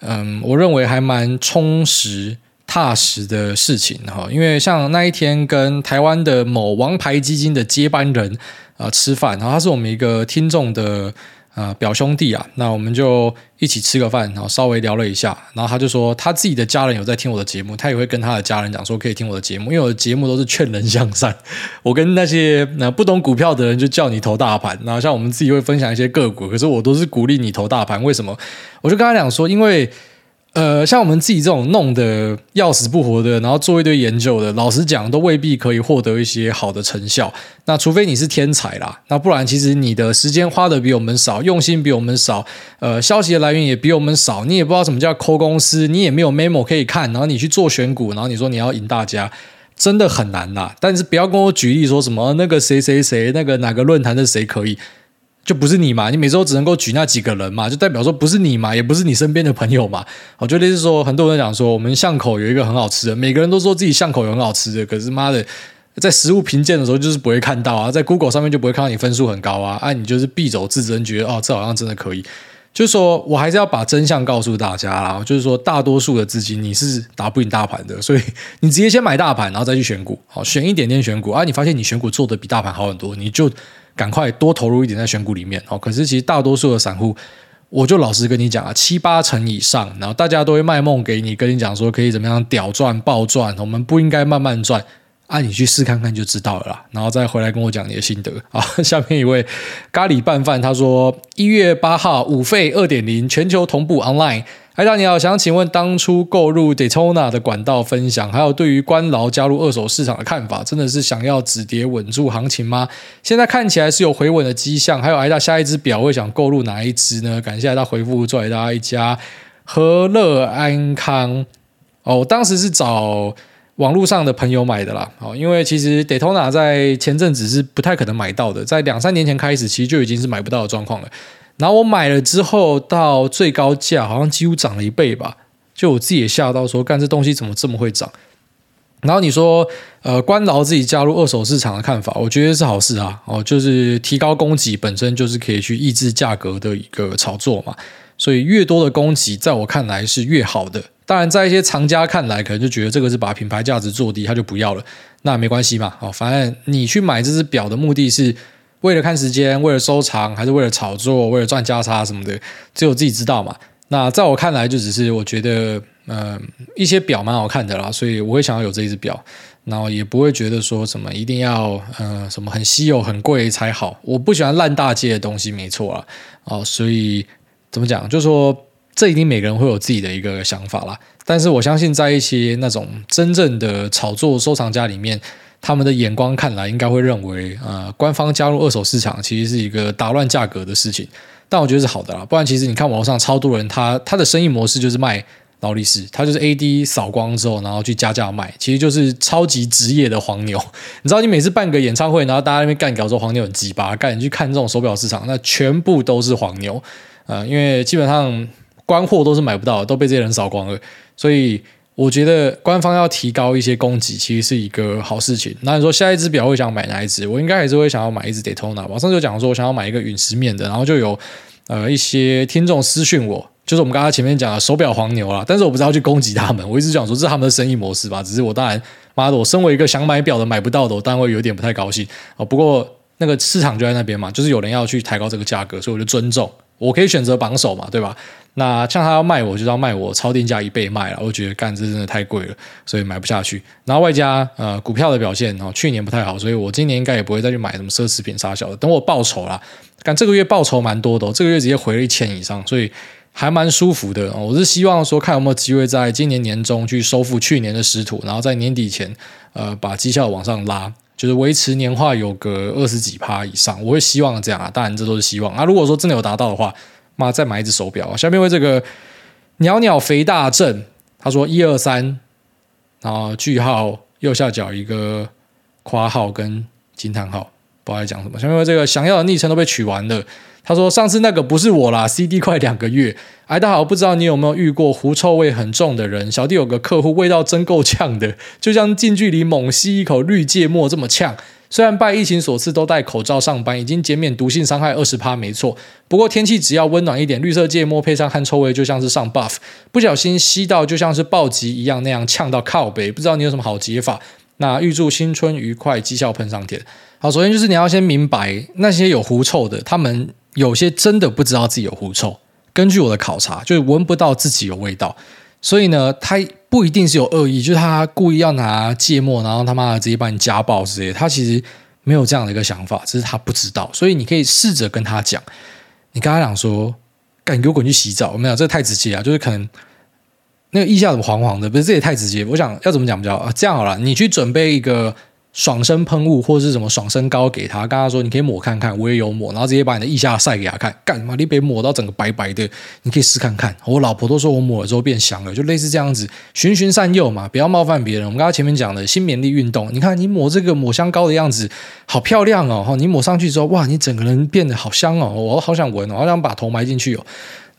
嗯，我认为还蛮充实。踏实的事情哈，因为像那一天跟台湾的某王牌基金的接班人啊吃饭，然后他是我们一个听众的啊表兄弟啊，那我们就一起吃个饭，然后稍微聊了一下，然后他就说他自己的家人有在听我的节目，他也会跟他的家人讲说可以听我的节目，因为我的节目都是劝人向善，我跟那些那不懂股票的人就叫你投大盘，然后像我们自己会分享一些个股，可是我都是鼓励你投大盘，为什么？我就跟他讲说，因为。呃，像我们自己这种弄得要死不活的，然后做一堆研究的，老实讲，都未必可以获得一些好的成效。那除非你是天才啦，那不然其实你的时间花的比我们少，用心比我们少，呃，消息的来源也比我们少，你也不知道什么叫抠公司，你也没有 memo 可以看，然后你去做选股，然后你说你要赢大家，真的很难啦。但是不要跟我举例说什么那个谁谁谁，那个哪个论坛的谁可以。就不是你嘛？你每周只能够举那几个人嘛？就代表说不是你嘛？也不是你身边的朋友嘛？我觉得是说，很多人讲说，我们巷口有一个很好吃的，每个人都说自己巷口有很好吃的，可是妈的，在食物评鉴的时候就是不会看到啊，在 Google 上面就不会看到你分数很高啊，啊，你就是必走自珍，觉得哦，这好像真的可以。就是说我还是要把真相告诉大家啦，就是说大多数的资金你是打不赢大盘的，所以你直接先买大盘，然后再去选股，好，选一点点选股啊，你发现你选股做的比大盘好很多，你就。赶快多投入一点在选股里面哦。可是其实大多数的散户，我就老实跟你讲啊，七八成以上，然后大家都会卖梦给你，跟你讲说可以怎么样屌赚爆赚，我们不应该慢慢赚啊，你去试看看就知道了啦。然后再回来跟我讲你的心得啊。下面一位咖喱拌饭他说，一月八号五费二点零全球同步 online。艾大你好，想请问当初购入 Daytona 的管道分享，还有对于官劳加入二手市场的看法，真的是想要止跌稳住行情吗？现在看起来是有回稳的迹象。还有艾大下一支表会想购入哪一支呢？感谢他回复，祝大家一家和乐安康。哦，我当时是找网络上的朋友买的啦。哦，因为其实 Daytona 在前阵子是不太可能买到的，在两三年前开始，其实就已经是买不到的状况了。然后我买了之后，到最高价好像几乎涨了一倍吧，就我自己也吓到说，干这东西怎么这么会涨？然后你说，呃，官劳自己加入二手市场的看法，我觉得是好事啊，哦，就是提高供给本身就是可以去抑制价格的一个炒作嘛，所以越多的供给，在我看来是越好的。当然，在一些藏家看来，可能就觉得这个是把品牌价值做低，他就不要了，那没关系嘛，哦，反正你去买这只表的目的是。为了看时间，为了收藏，还是为了炒作，为了赚价差什么的，只有自己知道嘛。那在我看来，就只是我觉得，呃，一些表蛮好看的啦，所以我会想要有这一只表，然后也不会觉得说什么一定要，呃，什么很稀有、很贵才好。我不喜欢烂大街的东西，没错啦。哦，所以怎么讲？就说这一定每个人会有自己的一个想法啦。但是我相信，在一些那种真正的炒作收藏家里面。他们的眼光看来应该会认为，呃，官方加入二手市场其实是一个打乱价格的事情。但我觉得是好的啦。不然其实你看网络上超多人他，他他的生意模式就是卖劳力士，他就是 AD 扫光之后，然后去加价卖，其实就是超级职业的黄牛。你知道，你每次办个演唱会，然后大家那边干搞说黄牛很鸡巴，干你去看这种手表市场，那全部都是黄牛。呃，因为基本上官货都是买不到，都被这些人扫光了，所以。我觉得官方要提高一些供给，其实是一个好事情。那你说下一支表会想买哪一支？我应该还是会想要买一支 Daytona 吧。上就讲说，我想要买一个陨石面的，然后就有呃一些听众私讯我，就是我们刚刚前面讲的手表黄牛啦。但是我不是要去攻击他们，我一直讲说这是他们的生意模式吧。只是我当然，妈的，我身为一个想买表的买不到的，我当然会有点不太高兴哦。不过那个市场就在那边嘛，就是有人要去抬高这个价格，所以我就尊重。我可以选择榜首嘛，对吧？那像他要卖我，就要卖我超定价一倍卖了，我觉得干这真的太贵了，所以买不下去。然后外加呃股票的表现哦，去年不太好，所以我今年应该也不会再去买什么奢侈品啥小的。等我报酬啦，干这个月报酬蛮多的，这个月直接回了一千以上，所以还蛮舒服的。我是希望说看有没有机会在今年年中去收复去年的失土，然后在年底前呃把绩效往上拉，就是维持年化有个二十几趴以上。我会希望这样啊，当然这都是希望啊。如果说真的有达到的话。妈，再买一只手表！下面为这个鸟鸟肥大正，他说一二三，然后句号右下角一个括号跟惊叹号，不知道在讲什么。下面这个想要的昵称都被取完了，他说上次那个不是我啦，CD 快两个月。哎，大好，不知道你有没有遇过狐臭味很重的人？小弟有个客户，味道真够呛的，就像近距离猛吸一口绿芥末这么呛。虽然拜疫情所赐都戴口罩上班，已经减免毒性伤害二十趴，没错。不过天气只要温暖一点，绿色芥末配上汗臭味，就像是上 buff。不小心吸到，就像是暴击一样那样呛到靠北。不知道你有什么好解法？那预祝新春愉快，绩效喷上天。好，首先就是你要先明白，那些有狐臭的，他们有些真的不知道自己有狐臭。根据我的考察，就是闻不到自己有味道。所以呢，他不一定是有恶意，就是他故意要拿芥末，然后他妈的直接把你家暴之类。他其实没有这样的一个想法，只是他不知道。所以你可以试着跟他讲，你跟他讲说：“赶紧给我滚去洗澡！”没有，这太直接啊，就是可能那个腋下怎么黄黄的？不是，这也太直接。我想要怎么讲比较啊？这样好了，你去准备一个。爽身喷雾或者是什么爽身膏给他，跟他说你可以抹看看，我也有抹，然后直接把你的腋下晒给他看，干嘛？你别抹到整个白白的，你可以试看看。我老婆都说我抹了之后变香了，就类似这样子，循循善诱嘛，不要冒犯别人。我们刚刚前面讲的新免疫力运动，你看你抹这个抹香膏的样子好漂亮哦，你抹上去之后，哇，你整个人变得好香哦，我好想闻哦，好想把头埋进去哦。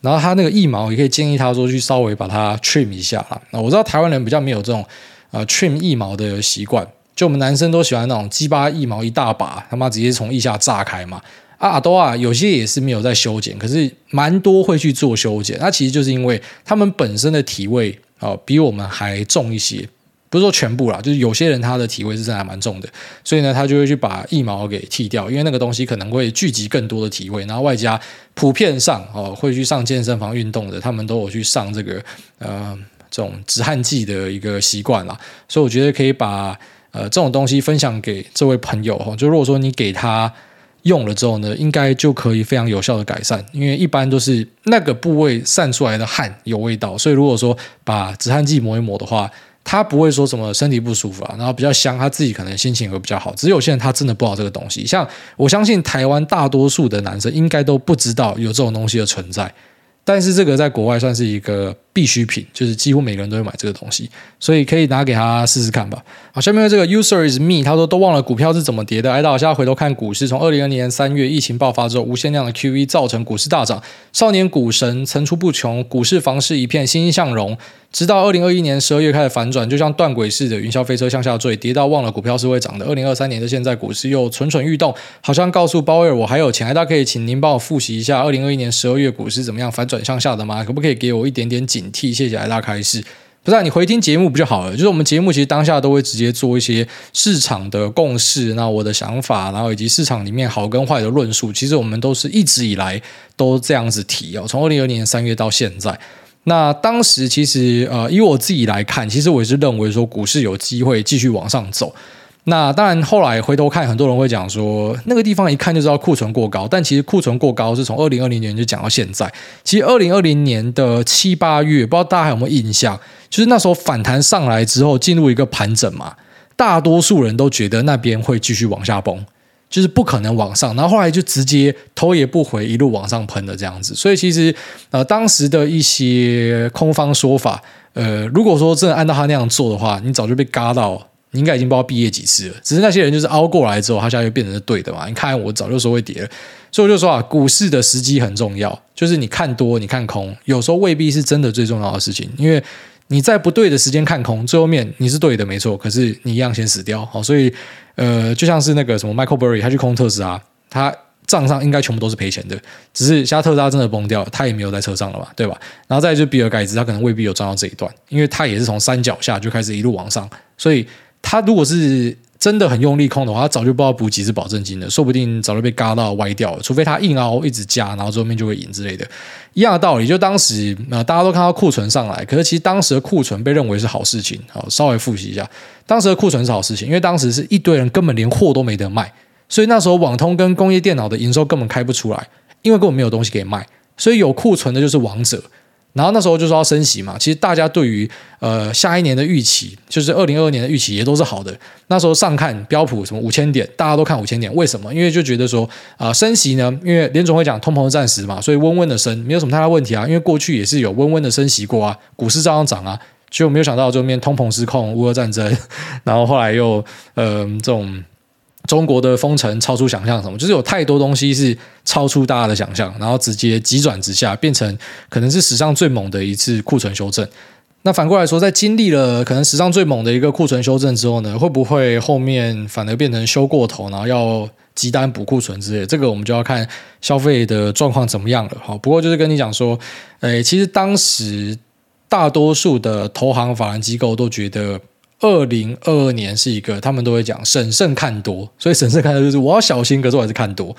然后他那个腋毛也可以建议他说去稍微把它 trim 一下啦。那我知道台湾人比较没有这种呃 trim 腋毛的习惯。就我们男生都喜欢那种鸡巴腋毛一大把，他妈直接从腋下炸开嘛。啊，都啊，有些也是没有在修剪，可是蛮多会去做修剪。那其实就是因为他们本身的体味啊、比我们还重一些，不是说全部啦，就是有些人他的体味是真还蛮重的，所以呢，他就会去把腋毛给剃掉，因为那个东西可能会聚集更多的体味，然后外加普遍上哦会去上健身房运动的，他们都有去上这个呃这种止汗剂的一个习惯啦，所以我觉得可以把。呃，这种东西分享给这位朋友哈，就如果说你给他用了之后呢，应该就可以非常有效的改善，因为一般都是那个部位散出来的汗有味道，所以如果说把止汗剂抹一抹的话，他不会说什么身体不舒服啊，然后比较香，他自己可能心情会比较好。只有现在他真的不知道这个东西，像我相信台湾大多数的男生应该都不知道有这种东西的存在。但是这个在国外算是一个必需品，就是几乎每个人都会买这个东西，所以可以拿给他试试看吧。好，下面这个 user is me，他说都忘了股票是怎么跌的。哎，大家现在回头看股市，从二零二零年三月疫情爆发之后，无限量的 QE 造成股市大涨，少年股神层出不穷，股市房市一片欣欣向荣。直到二零二一年十二月开始反转，就像断轨似的云霄飞车向下坠，跌到忘了股票是会涨的。二零二三年的现在，股市又蠢蠢欲动，好像告诉鲍威尔我还有钱。哎大家可以请您帮我复习一下二零二一年十二月股市怎么样反转向下的吗？可不可以给我一点点解警惕？谢谢来大开示。不是、啊、你回听节目不就好了？就是我们节目其实当下都会直接做一些市场的共识，那我的想法，然后以及市场里面好跟坏的论述，其实我们都是一直以来都这样子提哦，从二零二零年三月到现在。那当时其实呃，以我自己来看，其实我也是认为说股市有机会继续往上走。那当然后来回头看，很多人会讲说那个地方一看就知道库存过高，但其实库存过高是从二零二零年就讲到现在。其实二零二零年的七八月，不知道大家还有没有印象？就是那时候反弹上来之后，进入一个盘整嘛，大多数人都觉得那边会继续往下崩。就是不可能往上，然后后来就直接头也不回一路往上喷的这样子。所以其实呃当时的一些空方说法，呃如果说真的按照他那样做的话，你早就被嘎到，你应该已经不知道毕业几次了。只是那些人就是熬过来之后，他现在就变成是对的嘛。你看我早就说会跌了，所以我就说啊，股市的时机很重要，就是你看多你看空，有时候未必是真的最重要的事情，因为。你在不对的时间看空，最后面你是对的，没错。可是你一样先死掉，好，所以呃，就像是那个什么 Michael Burry，他去空特斯拉，他账上应该全部都是赔钱的。只是现在特斯拉真的崩掉，他也没有在车上了嘛，对吧？然后再就比尔盖茨，他可能未必有赚到这一段，因为他也是从山脚下就开始一路往上，所以他如果是。真的很用力控的话，他早就不知道补几次保证金了，说不定早就被嘎到歪掉了。除非他硬凹一直加，然后最后面就会赢之类的。一样的道理，就当时呃大家都看到库存上来，可是其实当时的库存被认为是好事情。好，稍微复习一下，当时的库存是好事情，因为当时是一堆人根本连货都没得卖，所以那时候网通跟工业电脑的营收根本开不出来，因为根本没有东西给卖，所以有库存的就是王者。然后那时候就说要升息嘛，其实大家对于呃下一年的预期，就是二零二二年的预期也都是好的。那时候上看标普什么五千点，大家都看五千点，为什么？因为就觉得说啊、升息呢，因为联总会讲通膨暂时嘛，所以温温的升没有什么太大问题啊。因为过去也是有温温的升息过啊，股市照样涨啊。就没有想到后面通膨失控，乌俄战争，然后后来又呃这种。中国的封城超出想象，什么就是有太多东西是超出大家的想象，然后直接急转直下，变成可能是史上最猛的一次库存修正。那反过来说，在经历了可能史上最猛的一个库存修正之后呢，会不会后面反而变成修过头，然后要急单补库存之类？这个我们就要看消费的状况怎么样了。好，不过就是跟你讲说，诶，其实当时大多数的投行法人机构都觉得。二零二二年是一个，他们都会讲审慎看多，所以审慎看多就是我要小心，可是我还是看多。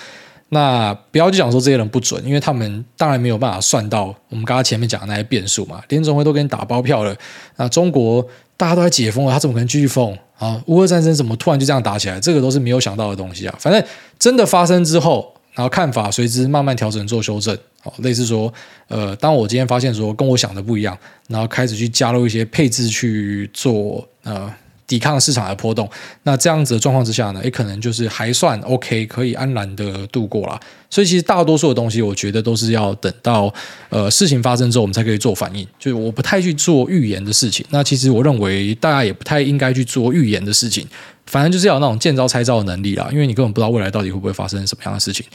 那不要去讲说这些人不准，因为他们当然没有办法算到我们刚刚前面讲的那些变数嘛。联总会都给你打包票了，那中国大家都在解封了，他怎么可能继续封啊？乌俄战争怎么突然就这样打起来？这个都是没有想到的东西啊。反正真的发生之后。然后看法随之慢慢调整做修正，好，类似说，呃，当我今天发现说跟我想的不一样，然后开始去加入一些配置去做，呃，抵抗市场的波动，那这样子的状况之下呢，也可能就是还算 OK，可以安然的度过了。所以其实大多数的东西，我觉得都是要等到呃事情发生之后，我们才可以做反应。就是我不太去做预言的事情。那其实我认为大家也不太应该去做预言的事情。反正就是要有那种见招拆招的能力啦，因为你根本不知道未来到底会不会发生什么样的事情。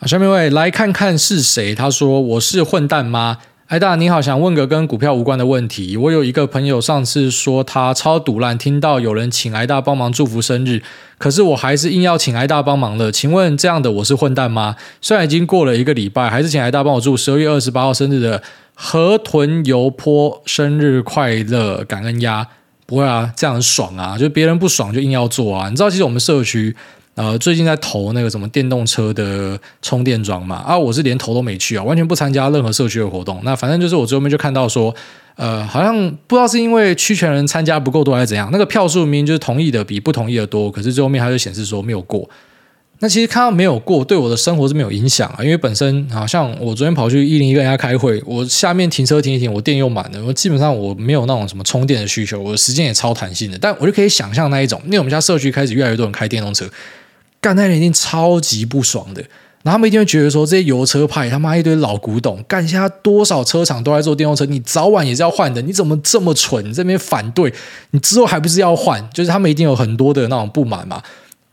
啊，下面一位来看看是谁？他说：“我是混蛋吗？”艾大你好，想问个跟股票无关的问题。我有一个朋友上次说他超赌烂，听到有人请艾大帮忙祝福生日，可是我还是硬要请艾大帮忙了。请问这样的我是混蛋吗？虽然已经过了一个礼拜，还是请艾大帮我祝十二月二十八号生日的河豚油泼生日快乐，感恩呀。不会啊，这样很爽啊！就别人不爽就硬要做啊！你知道，其实我们社区呃最近在投那个什么电动车的充电桩嘛？啊，我是连投都没去啊，完全不参加任何社区的活动。那反正就是我最后面就看到说，呃，好像不知道是因为区权人参加不够多还是怎样，那个票数明明就是同意的比不同意的多，可是最后面它就显示说没有过。那其实看到没有过，对我的生活是没有影响啊，因为本身好像我昨天跑去一零一跟人家开会，我下面停车停一停，我电又满了，我基本上我没有那种什么充电的需求，我时间也超弹性的，但我就可以想象那一种，因为我们家社区开始越来越多人开电动车，干那人一定超级不爽的，然后他们一定会觉得说这些油车派他妈一堆老古董，干现在多少车厂都在做电动车，你早晚也是要换的，你怎么这么蠢？你这边反对，你之后还不是要换？就是他们一定有很多的那种不满嘛。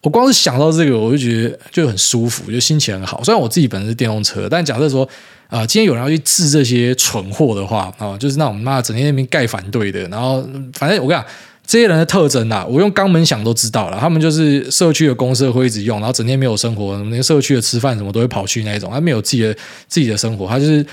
我光是想到这个，我就觉得就很舒服，就心情很好。虽然我自己本身是电动车，但假设说，啊、呃，今天有人要去治这些蠢货的话，啊、就是那种妈整天那边盖反对的，然后反正我跟你讲，这些人的特征啊，我用肛门想都知道了，他们就是社区的公社会一直用，然后整天没有生活，那社区的吃饭什么都会跑去那一种，他没有自己的自己的生活，他就是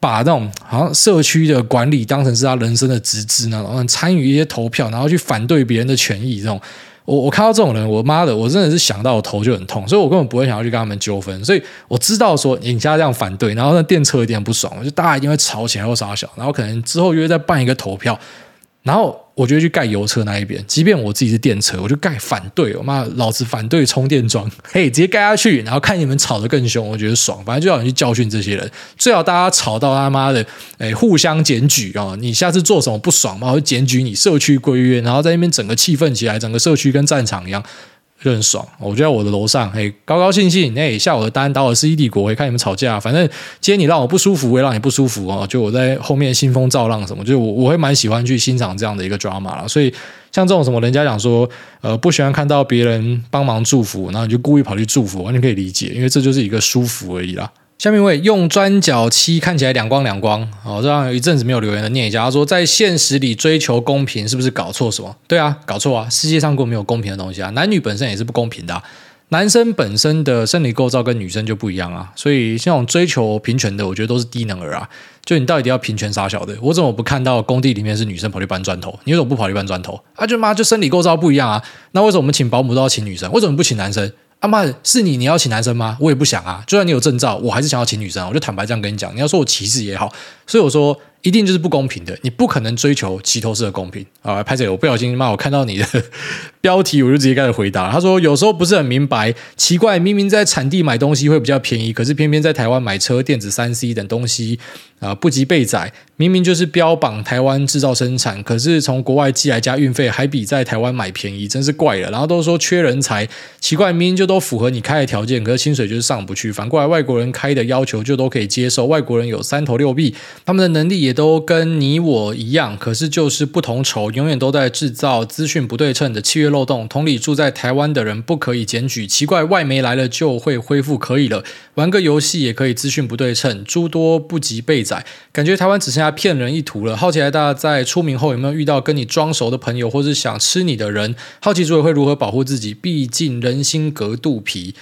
把那种好像社区的管理当成是他人生的职责那种，参与一些投票，然后去反对别人的权益这种。我我看到这种人，我妈的，我真的是想到我头就很痛，所以我根本不会想要去跟他们纠纷。所以我知道说，你家这样反对，然后那电车一定不爽，就大家一定会吵起来或杀小，然后可能之后约再办一个投票，然后。我就去盖油车那一边，即便我自己是电车，我就盖反对。我妈，老子反对充电桩，嘿，直接盖下去，然后看你们吵得更凶，我觉得爽。反正就要去教训这些人，最好大家吵到他妈的，哎，互相检举啊！你下次做什么不爽嘛，我就检举你社区规约，然后在那边整个气氛起来，整个社区跟战场一样。就很爽。我就在我的楼上，嘿，高高兴兴，哎，下我的单，打我的世纪帝国，我看你们吵架，反正今天你让我不舒服，我也让你不舒服哦。就我在后面兴风造浪什么，就我我会蛮喜欢去欣赏这样的一个 drama 啦。所以像这种什么，人家讲说，呃，不喜欢看到别人帮忙祝福，然后你就故意跑去祝福，完全可以理解，因为这就是一个舒服而已啦。下面一位用砖脚漆看起来两光两光，哦，这样有一阵子没有留言的念一下。他说，在现实里追求公平，是不是搞错什么？对啊，搞错啊！世界上根本没有公平的东西啊，男女本身也是不公平的啊。男生本身的生理构造跟女生就不一样啊，所以像这种追求平权的，我觉得都是低能儿啊。就你到底要平权啥小的？我怎么不看到工地里面是女生跑去搬砖头？你为什么不跑去搬砖头？啊，就妈就生理构造不一样啊。那为什么我们请保姆都要请女生？为什么不请男生？阿妈是你，你要请男生吗？我也不想啊。就算你有证照，我还是想要请女生。我就坦白这样跟你讲，你要说我歧视也好。所以我说。一定就是不公平的，你不可能追求齐头式的公平啊！拍这个，我不小心骂我看到你的标题，我就直接开始回答。他说：“有时候不是很明白，奇怪，明明在产地买东西会比较便宜，可是偏偏在台湾买车、电子三 C 等东西啊，不及备宰，明明就是标榜台湾制造生产，可是从国外寄来加运费还比在台湾买便宜，真是怪了。然后都说缺人才，奇怪，明明就都符合你开的条件，可是薪水就是上不去。反过来，外国人开的要求就都可以接受，外国人有三头六臂，他们的能力也。”都跟你我一样，可是就是不同酬，永远都在制造资讯不对称的契约漏洞。同理，住在台湾的人不可以检举，奇怪，外媒来了就会恢复可以了。玩个游戏也可以资讯不对称，诸多不及被宰，感觉台湾只剩下骗人一途了。好奇大家在出名后有没有遇到跟你装熟的朋友，或是想吃你的人？好奇诸位会如何保护自己？毕竟人心隔肚皮。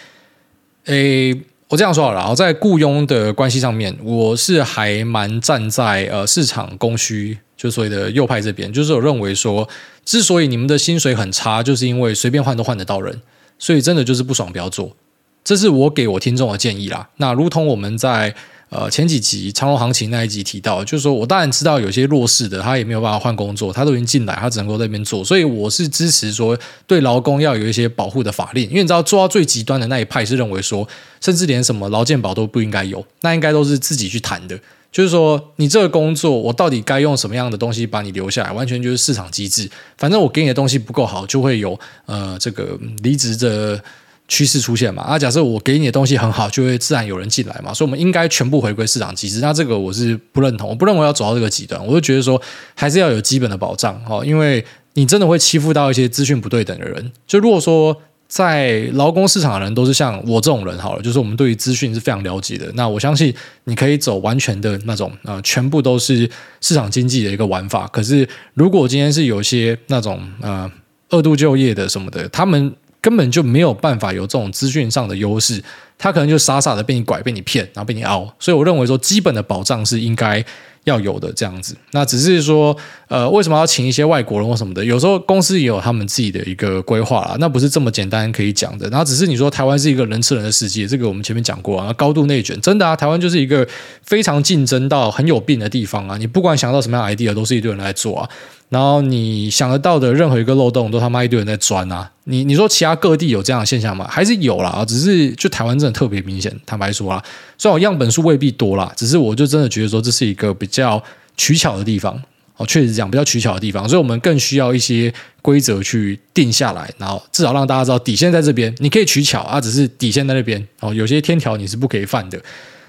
诶。我这样说好了，在雇佣的关系上面，我是还蛮站在呃市场供需，就所谓的右派这边，就是我认为说，之所以你们的薪水很差，就是因为随便换都换得到人，所以真的就是不爽不要做，这是我给我听众的建议啦。那如同我们在。呃，前几集长隆行情那一集提到，就是说我当然知道有些弱势的他也没有办法换工作，他都已经进来，他只能够在那边做，所以我是支持说对劳工要有一些保护的法令，因为你知道做到最极端的那一派是认为说，甚至连什么劳健保都不应该有，那应该都是自己去谈的，就是说你这个工作我到底该用什么样的东西把你留下来，完全就是市场机制，反正我给你的东西不够好，就会有呃这个离职的。趋势出现嘛？啊，假设我给你的东西很好，就会自然有人进来嘛。所以，我们应该全部回归市场机制。那这个我是不认同，我不认为要走到这个极端。我就觉得说，还是要有基本的保障哦，因为你真的会欺负到一些资讯不对等的人。就如果说在劳工市场的人都是像我这种人好了，就是我们对于资讯是非常了解的，那我相信你可以走完全的那种啊，全部都是市场经济的一个玩法。可是，如果今天是有些那种啊二度就业的什么的，他们。根本就没有办法有这种资讯上的优势，他可能就傻傻的被你拐、被你骗，然后被你凹。所以我认为说，基本的保障是应该要有的这样子。那只是说，呃，为什么要请一些外国人或什么的？有时候公司也有他们自己的一个规划啦，那不是这么简单可以讲的。然后只是你说台湾是一个人吃人的世界，这个我们前面讲过啊，高度内卷，真的啊，台湾就是一个非常竞争到很有病的地方啊。你不管想到什么样 idea，都是一堆人来做啊。然后你想得到的任何一个漏洞，都他妈一堆人在钻啊！你你说其他各地有这样的现象吗？还是有啦，只是就台湾真的特别明显。坦白说啦，虽然我样本数未必多啦，只是我就真的觉得说这是一个比较取巧的地方哦，确实是这样，比较取巧的地方，所以我们更需要一些规则去定下来，然后至少让大家知道底线在这边，你可以取巧啊，只是底线在那边哦，有些天条你是不可以犯的。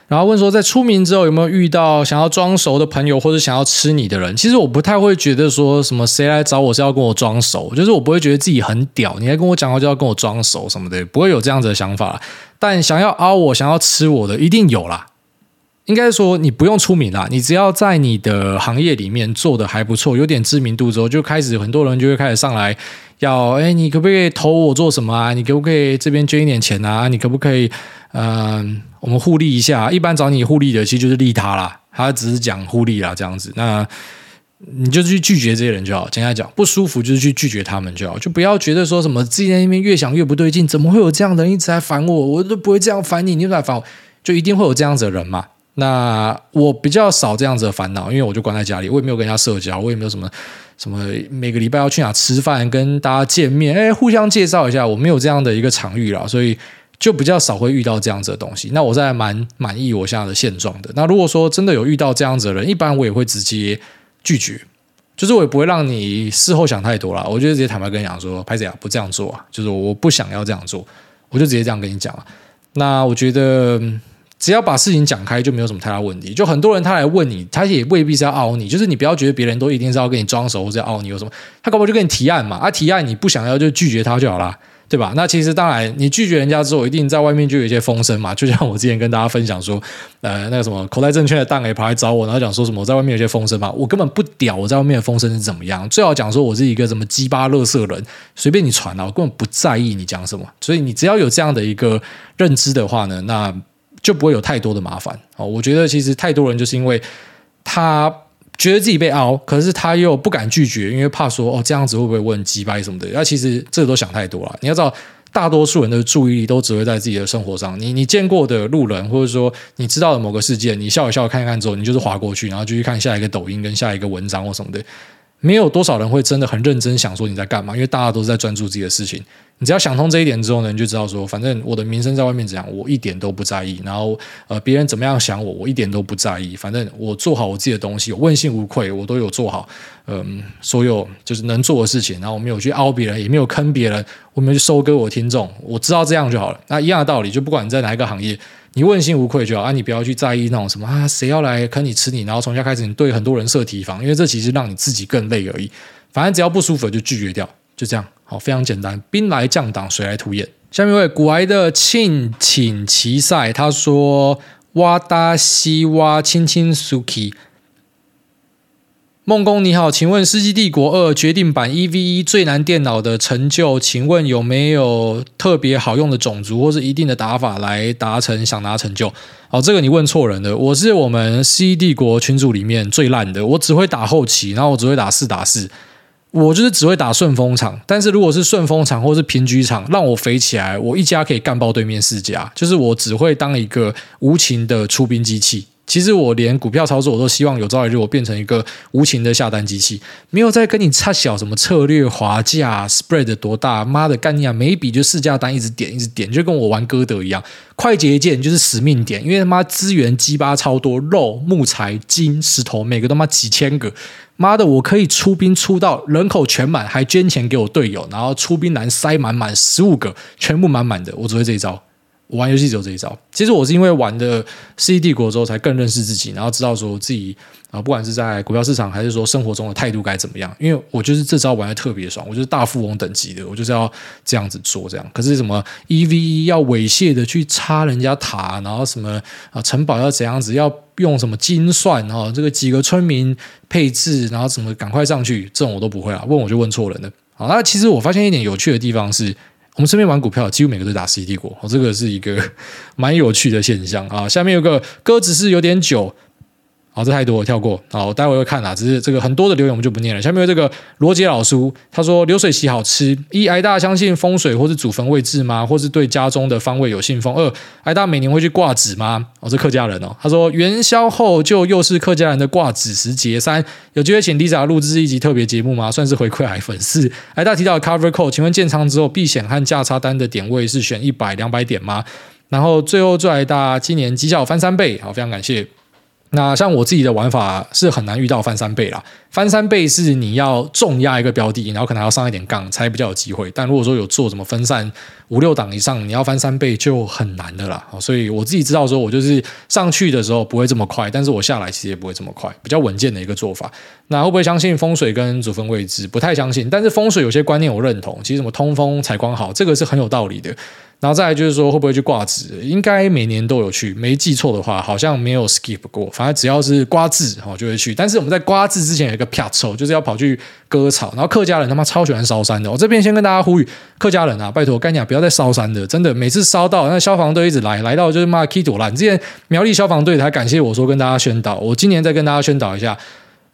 然后问说，在出名之后有没有遇到想要装熟的朋友，或者想要吃你的人？其实我不太会觉得说什么谁来找我是要跟我装熟，就是我不会觉得自己很屌，你还跟我讲话就要跟我装熟什么的，不会有这样子的想法。但想要凹我、想要吃我的，一定有啦。应该说你不用出名啦，你只要在你的行业里面做得还不错，有点知名度之后，就开始很多人就会开始上来要，哎，你可不可以投我做什么啊？你可不可以这边捐一点钱啊？你可不可以，嗯、呃。我们互利一下，一般找你互利的，其实就是利他啦。他只是讲互利啦，这样子，那你就去拒绝这些人就好。简单讲，不舒服就是去拒绝他们就好，就不要觉得说什么自己在那边越想越不对劲，怎么会有这样的人一直在烦我？我都不会这样烦你，你又在烦我，就一定会有这样子的人嘛。那我比较少这样子的烦恼，因为我就关在家里，我也没有跟人家社交，我也没有什么什么每个礼拜要去哪吃饭，跟大家见面，哎，互相介绍一下，我没有这样的一个场域了，所以。就比较少会遇到这样子的东西，那我是还蛮满意我现在的现状的。那如果说真的有遇到这样子的人，一般我也会直接拒绝。就是我也不会让你事后想太多啦，我就直接坦白跟你讲说，拍子啊，不这样做啊，就是我不想要这样做，我就直接这样跟你讲了。那我觉得只要把事情讲开，就没有什么太大问题。就很多人他来问你，他也未必是要凹你，就是你不要觉得别人都一定是要跟你装熟或者要凹你有什么，他搞不好就跟你提案嘛，啊提案你不想要就拒绝他就好啦。对吧？那其实当然，你拒绝人家之后，一定在外面就有一些风声嘛。就像我之前跟大家分享说，呃，那个什么口袋证券的档也跑来找我，然后讲说什么我在外面有些风声嘛。我根本不屌，我在外面的风声是怎么样？最好讲说我是一个什么鸡巴垃圾人，随便你传啊，我根本不在意你讲什么。所以你只要有这样的一个认知的话呢，那就不会有太多的麻烦。哦，我觉得其实太多人就是因为他。觉得自己被凹，可是他又不敢拒绝，因为怕说哦这样子会不会问鸡掰什么的。那其实这都想太多了。你要知道，大多数人的注意力都只会在自己的生活上。你你见过的路人，或者说你知道的某个事件，你笑一笑看一看之后，你就是划过去，然后继续看下一个抖音跟下一个文章或什么的。没有多少人会真的很认真想说你在干嘛，因为大家都是在专注自己的事情。你只要想通这一点之后呢，你就知道说，反正我的名声在外面怎样，我一点都不在意。然后呃，别人怎么样想我，我一点都不在意。反正我做好我自己的东西，我问心无愧，我都有做好。嗯，所有就是能做的事情，然后我没有去凹别人，也没有坑别人，我没有去收割我的听众，我知道这样就好了。那一样的道理，就不管你在哪一个行业。你问心无愧就好啊，你不要去在意那种什么啊，谁要来坑你吃你，然后从下开始你对很多人设提防，因为这其实让你自己更累而已。反正只要不舒服就拒绝掉，就这样，好，非常简单。兵来将挡，水来土掩。下面一位古埃的庆请奇赛，他说：哇达西哇亲亲苏 k 梦工你好，请问《世纪帝国二》决定版 EV 一最难电脑的成就，请问有没有特别好用的种族或是一定的打法来达成想拿成就？好，这个你问错人了，我是我们《世纪帝国》群组里面最烂的，我只会打后期，然后我只会打四打四，我就是只会打顺风场。但是如果是顺风场或是平局场，让我肥起来，我一家可以干爆对面四家，就是我只会当一个无情的出兵机器。其实我连股票操作，我都希望有朝一日我变成一个无情的下单机器，没有在跟你插小什么策略滑价 spread 多大，妈的干你啊！每一笔就市价单一直点一直点，就跟我玩歌德一样，快捷键就是死命点，因为他妈资源鸡巴超多，肉、木材、金、石头，每个他妈几千个，妈的我可以出兵出到人口全满，还捐钱给我队友，然后出兵栏塞满满十五个，全部满满的，我只会这一招。我玩游戏只有这一招。其实我是因为玩的《世纪帝国》之后，才更认识自己，然后知道说自己啊，不管是在股票市场还是说生活中的态度该怎么样。因为我就是这招玩的特别爽，我就是大富翁等级的，我就是要这样子做这样。可是什么 EV 要猥亵的去插人家塔，然后什么啊城堡要怎样子，要用什么精算哈，这个几个村民配置，然后什么赶快上去，这种我都不会啊。问我就问错人了。好，那其实我发现一点有趣的地方是。我们身边玩股票，几乎每个都打 C D 股，哦，这个是一个 蛮有趣的现象啊。下面有个鸽子是有点久。好，这太多，我跳过。好，我待会会看啦。只是这个很多的留言我们就不念了。下面有这个罗杰老叔，他说流水席好吃。一，挨大相信风水或是祖坟位置吗？或是对家中的方位有信奉？二，挨大每年会去挂纸吗？哦，是客家人哦。他说元宵后就又是客家人的挂纸时节。三，有机会请 Lisa 录制一集特别节目吗？算是回馈癌粉。四，挨大提到 Cover Code，请问建仓之后避险和价差单的点位是选一百、两百点吗？然后最后祝挨大今年绩效翻三倍。好，非常感谢。那像我自己的玩法是很难遇到翻三倍啦，翻三倍是你要重压一个标的，然后可能要上一点杠才比较有机会。但如果说有做什么分散五六档以上，你要翻三倍就很难的啦。所以我自己知道说，我就是上去的时候不会这么快，但是我下来其实也不会这么快，比较稳健的一个做法。那会不会相信风水跟祖坟位置？不太相信，但是风水有些观念我认同，其实什么通风采光好，这个是很有道理的。然后再来就是说，会不会去挂纸？应该每年都有去，没记错的话，好像没有 skip 过。反正只要是挂纸，哦，就会去。但是我们在挂纸之前有一个撇抽，就是要跑去割草。然后客家人他妈超喜欢烧山的。我这边先跟大家呼吁，客家人啊，拜托，干娘不要再烧山的，真的，每次烧到那消防队一直来，来到就是骂 K 朵烂。之前苗栗消防队还感谢我说跟大家宣导，我今年再跟大家宣导一下。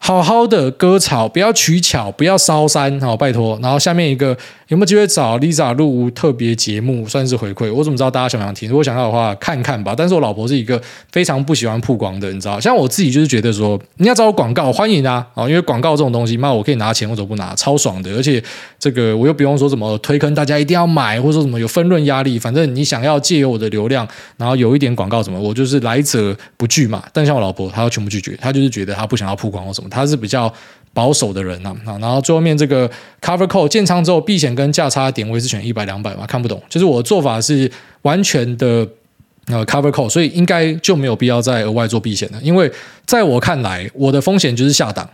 好好的割草，不要取巧，不要烧山，好拜托。然后下面一个有没有机会找 Lisa 录特别节目，算是回馈？我怎么知道大家想不想听？如果想要的话，看看吧。但是我老婆是一个非常不喜欢曝光的，你知道？像我自己就是觉得说，你要找我广告，欢迎啊！哦，因为广告这种东西，妈，我可以拿钱，我怎么不拿？超爽的，而且这个我又不用说什么推坑大家一定要买，或者说什么有分润压力。反正你想要借由我的流量，然后有一点广告什么，我就是来者不拒嘛。但像我老婆，她要全部拒绝，她就是觉得她不想要曝光或什么。他是比较保守的人啊，然后最后面这个 cover call 建仓之后，避险跟价差点位是选一百两百嘛？看不懂，就是我的做法是完全的呃 cover call，所以应该就没有必要再额外做避险了，因为在我看来，我的风险就是下档，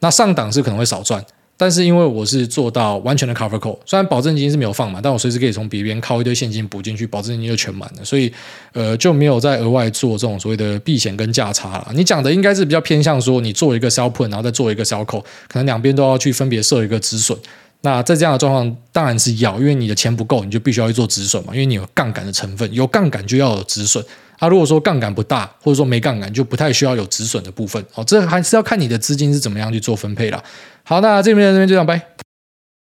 那上档是可能会少赚。但是因为我是做到完全的 cover call，虽然保证金是没有放满，但我随时可以从别边靠一堆现金补进去，保证金就全满了，所以呃就没有再额外做这种所谓的避险跟价差了。你讲的应该是比较偏向说，你做一个 sell put，然后再做一个 sell call，可能两边都要去分别设一个止损。那在这样的状况，当然是要，因为你的钱不够，你就必须要去做止损嘛，因为你有杠杆的成分，有杠杆就要有止损。那，如果说杠杆不大，或者说没杠杆，就不太需要有止损的部分。哦，这还是要看你的资金是怎么样去做分配了。好，那这边这边就这样，拜。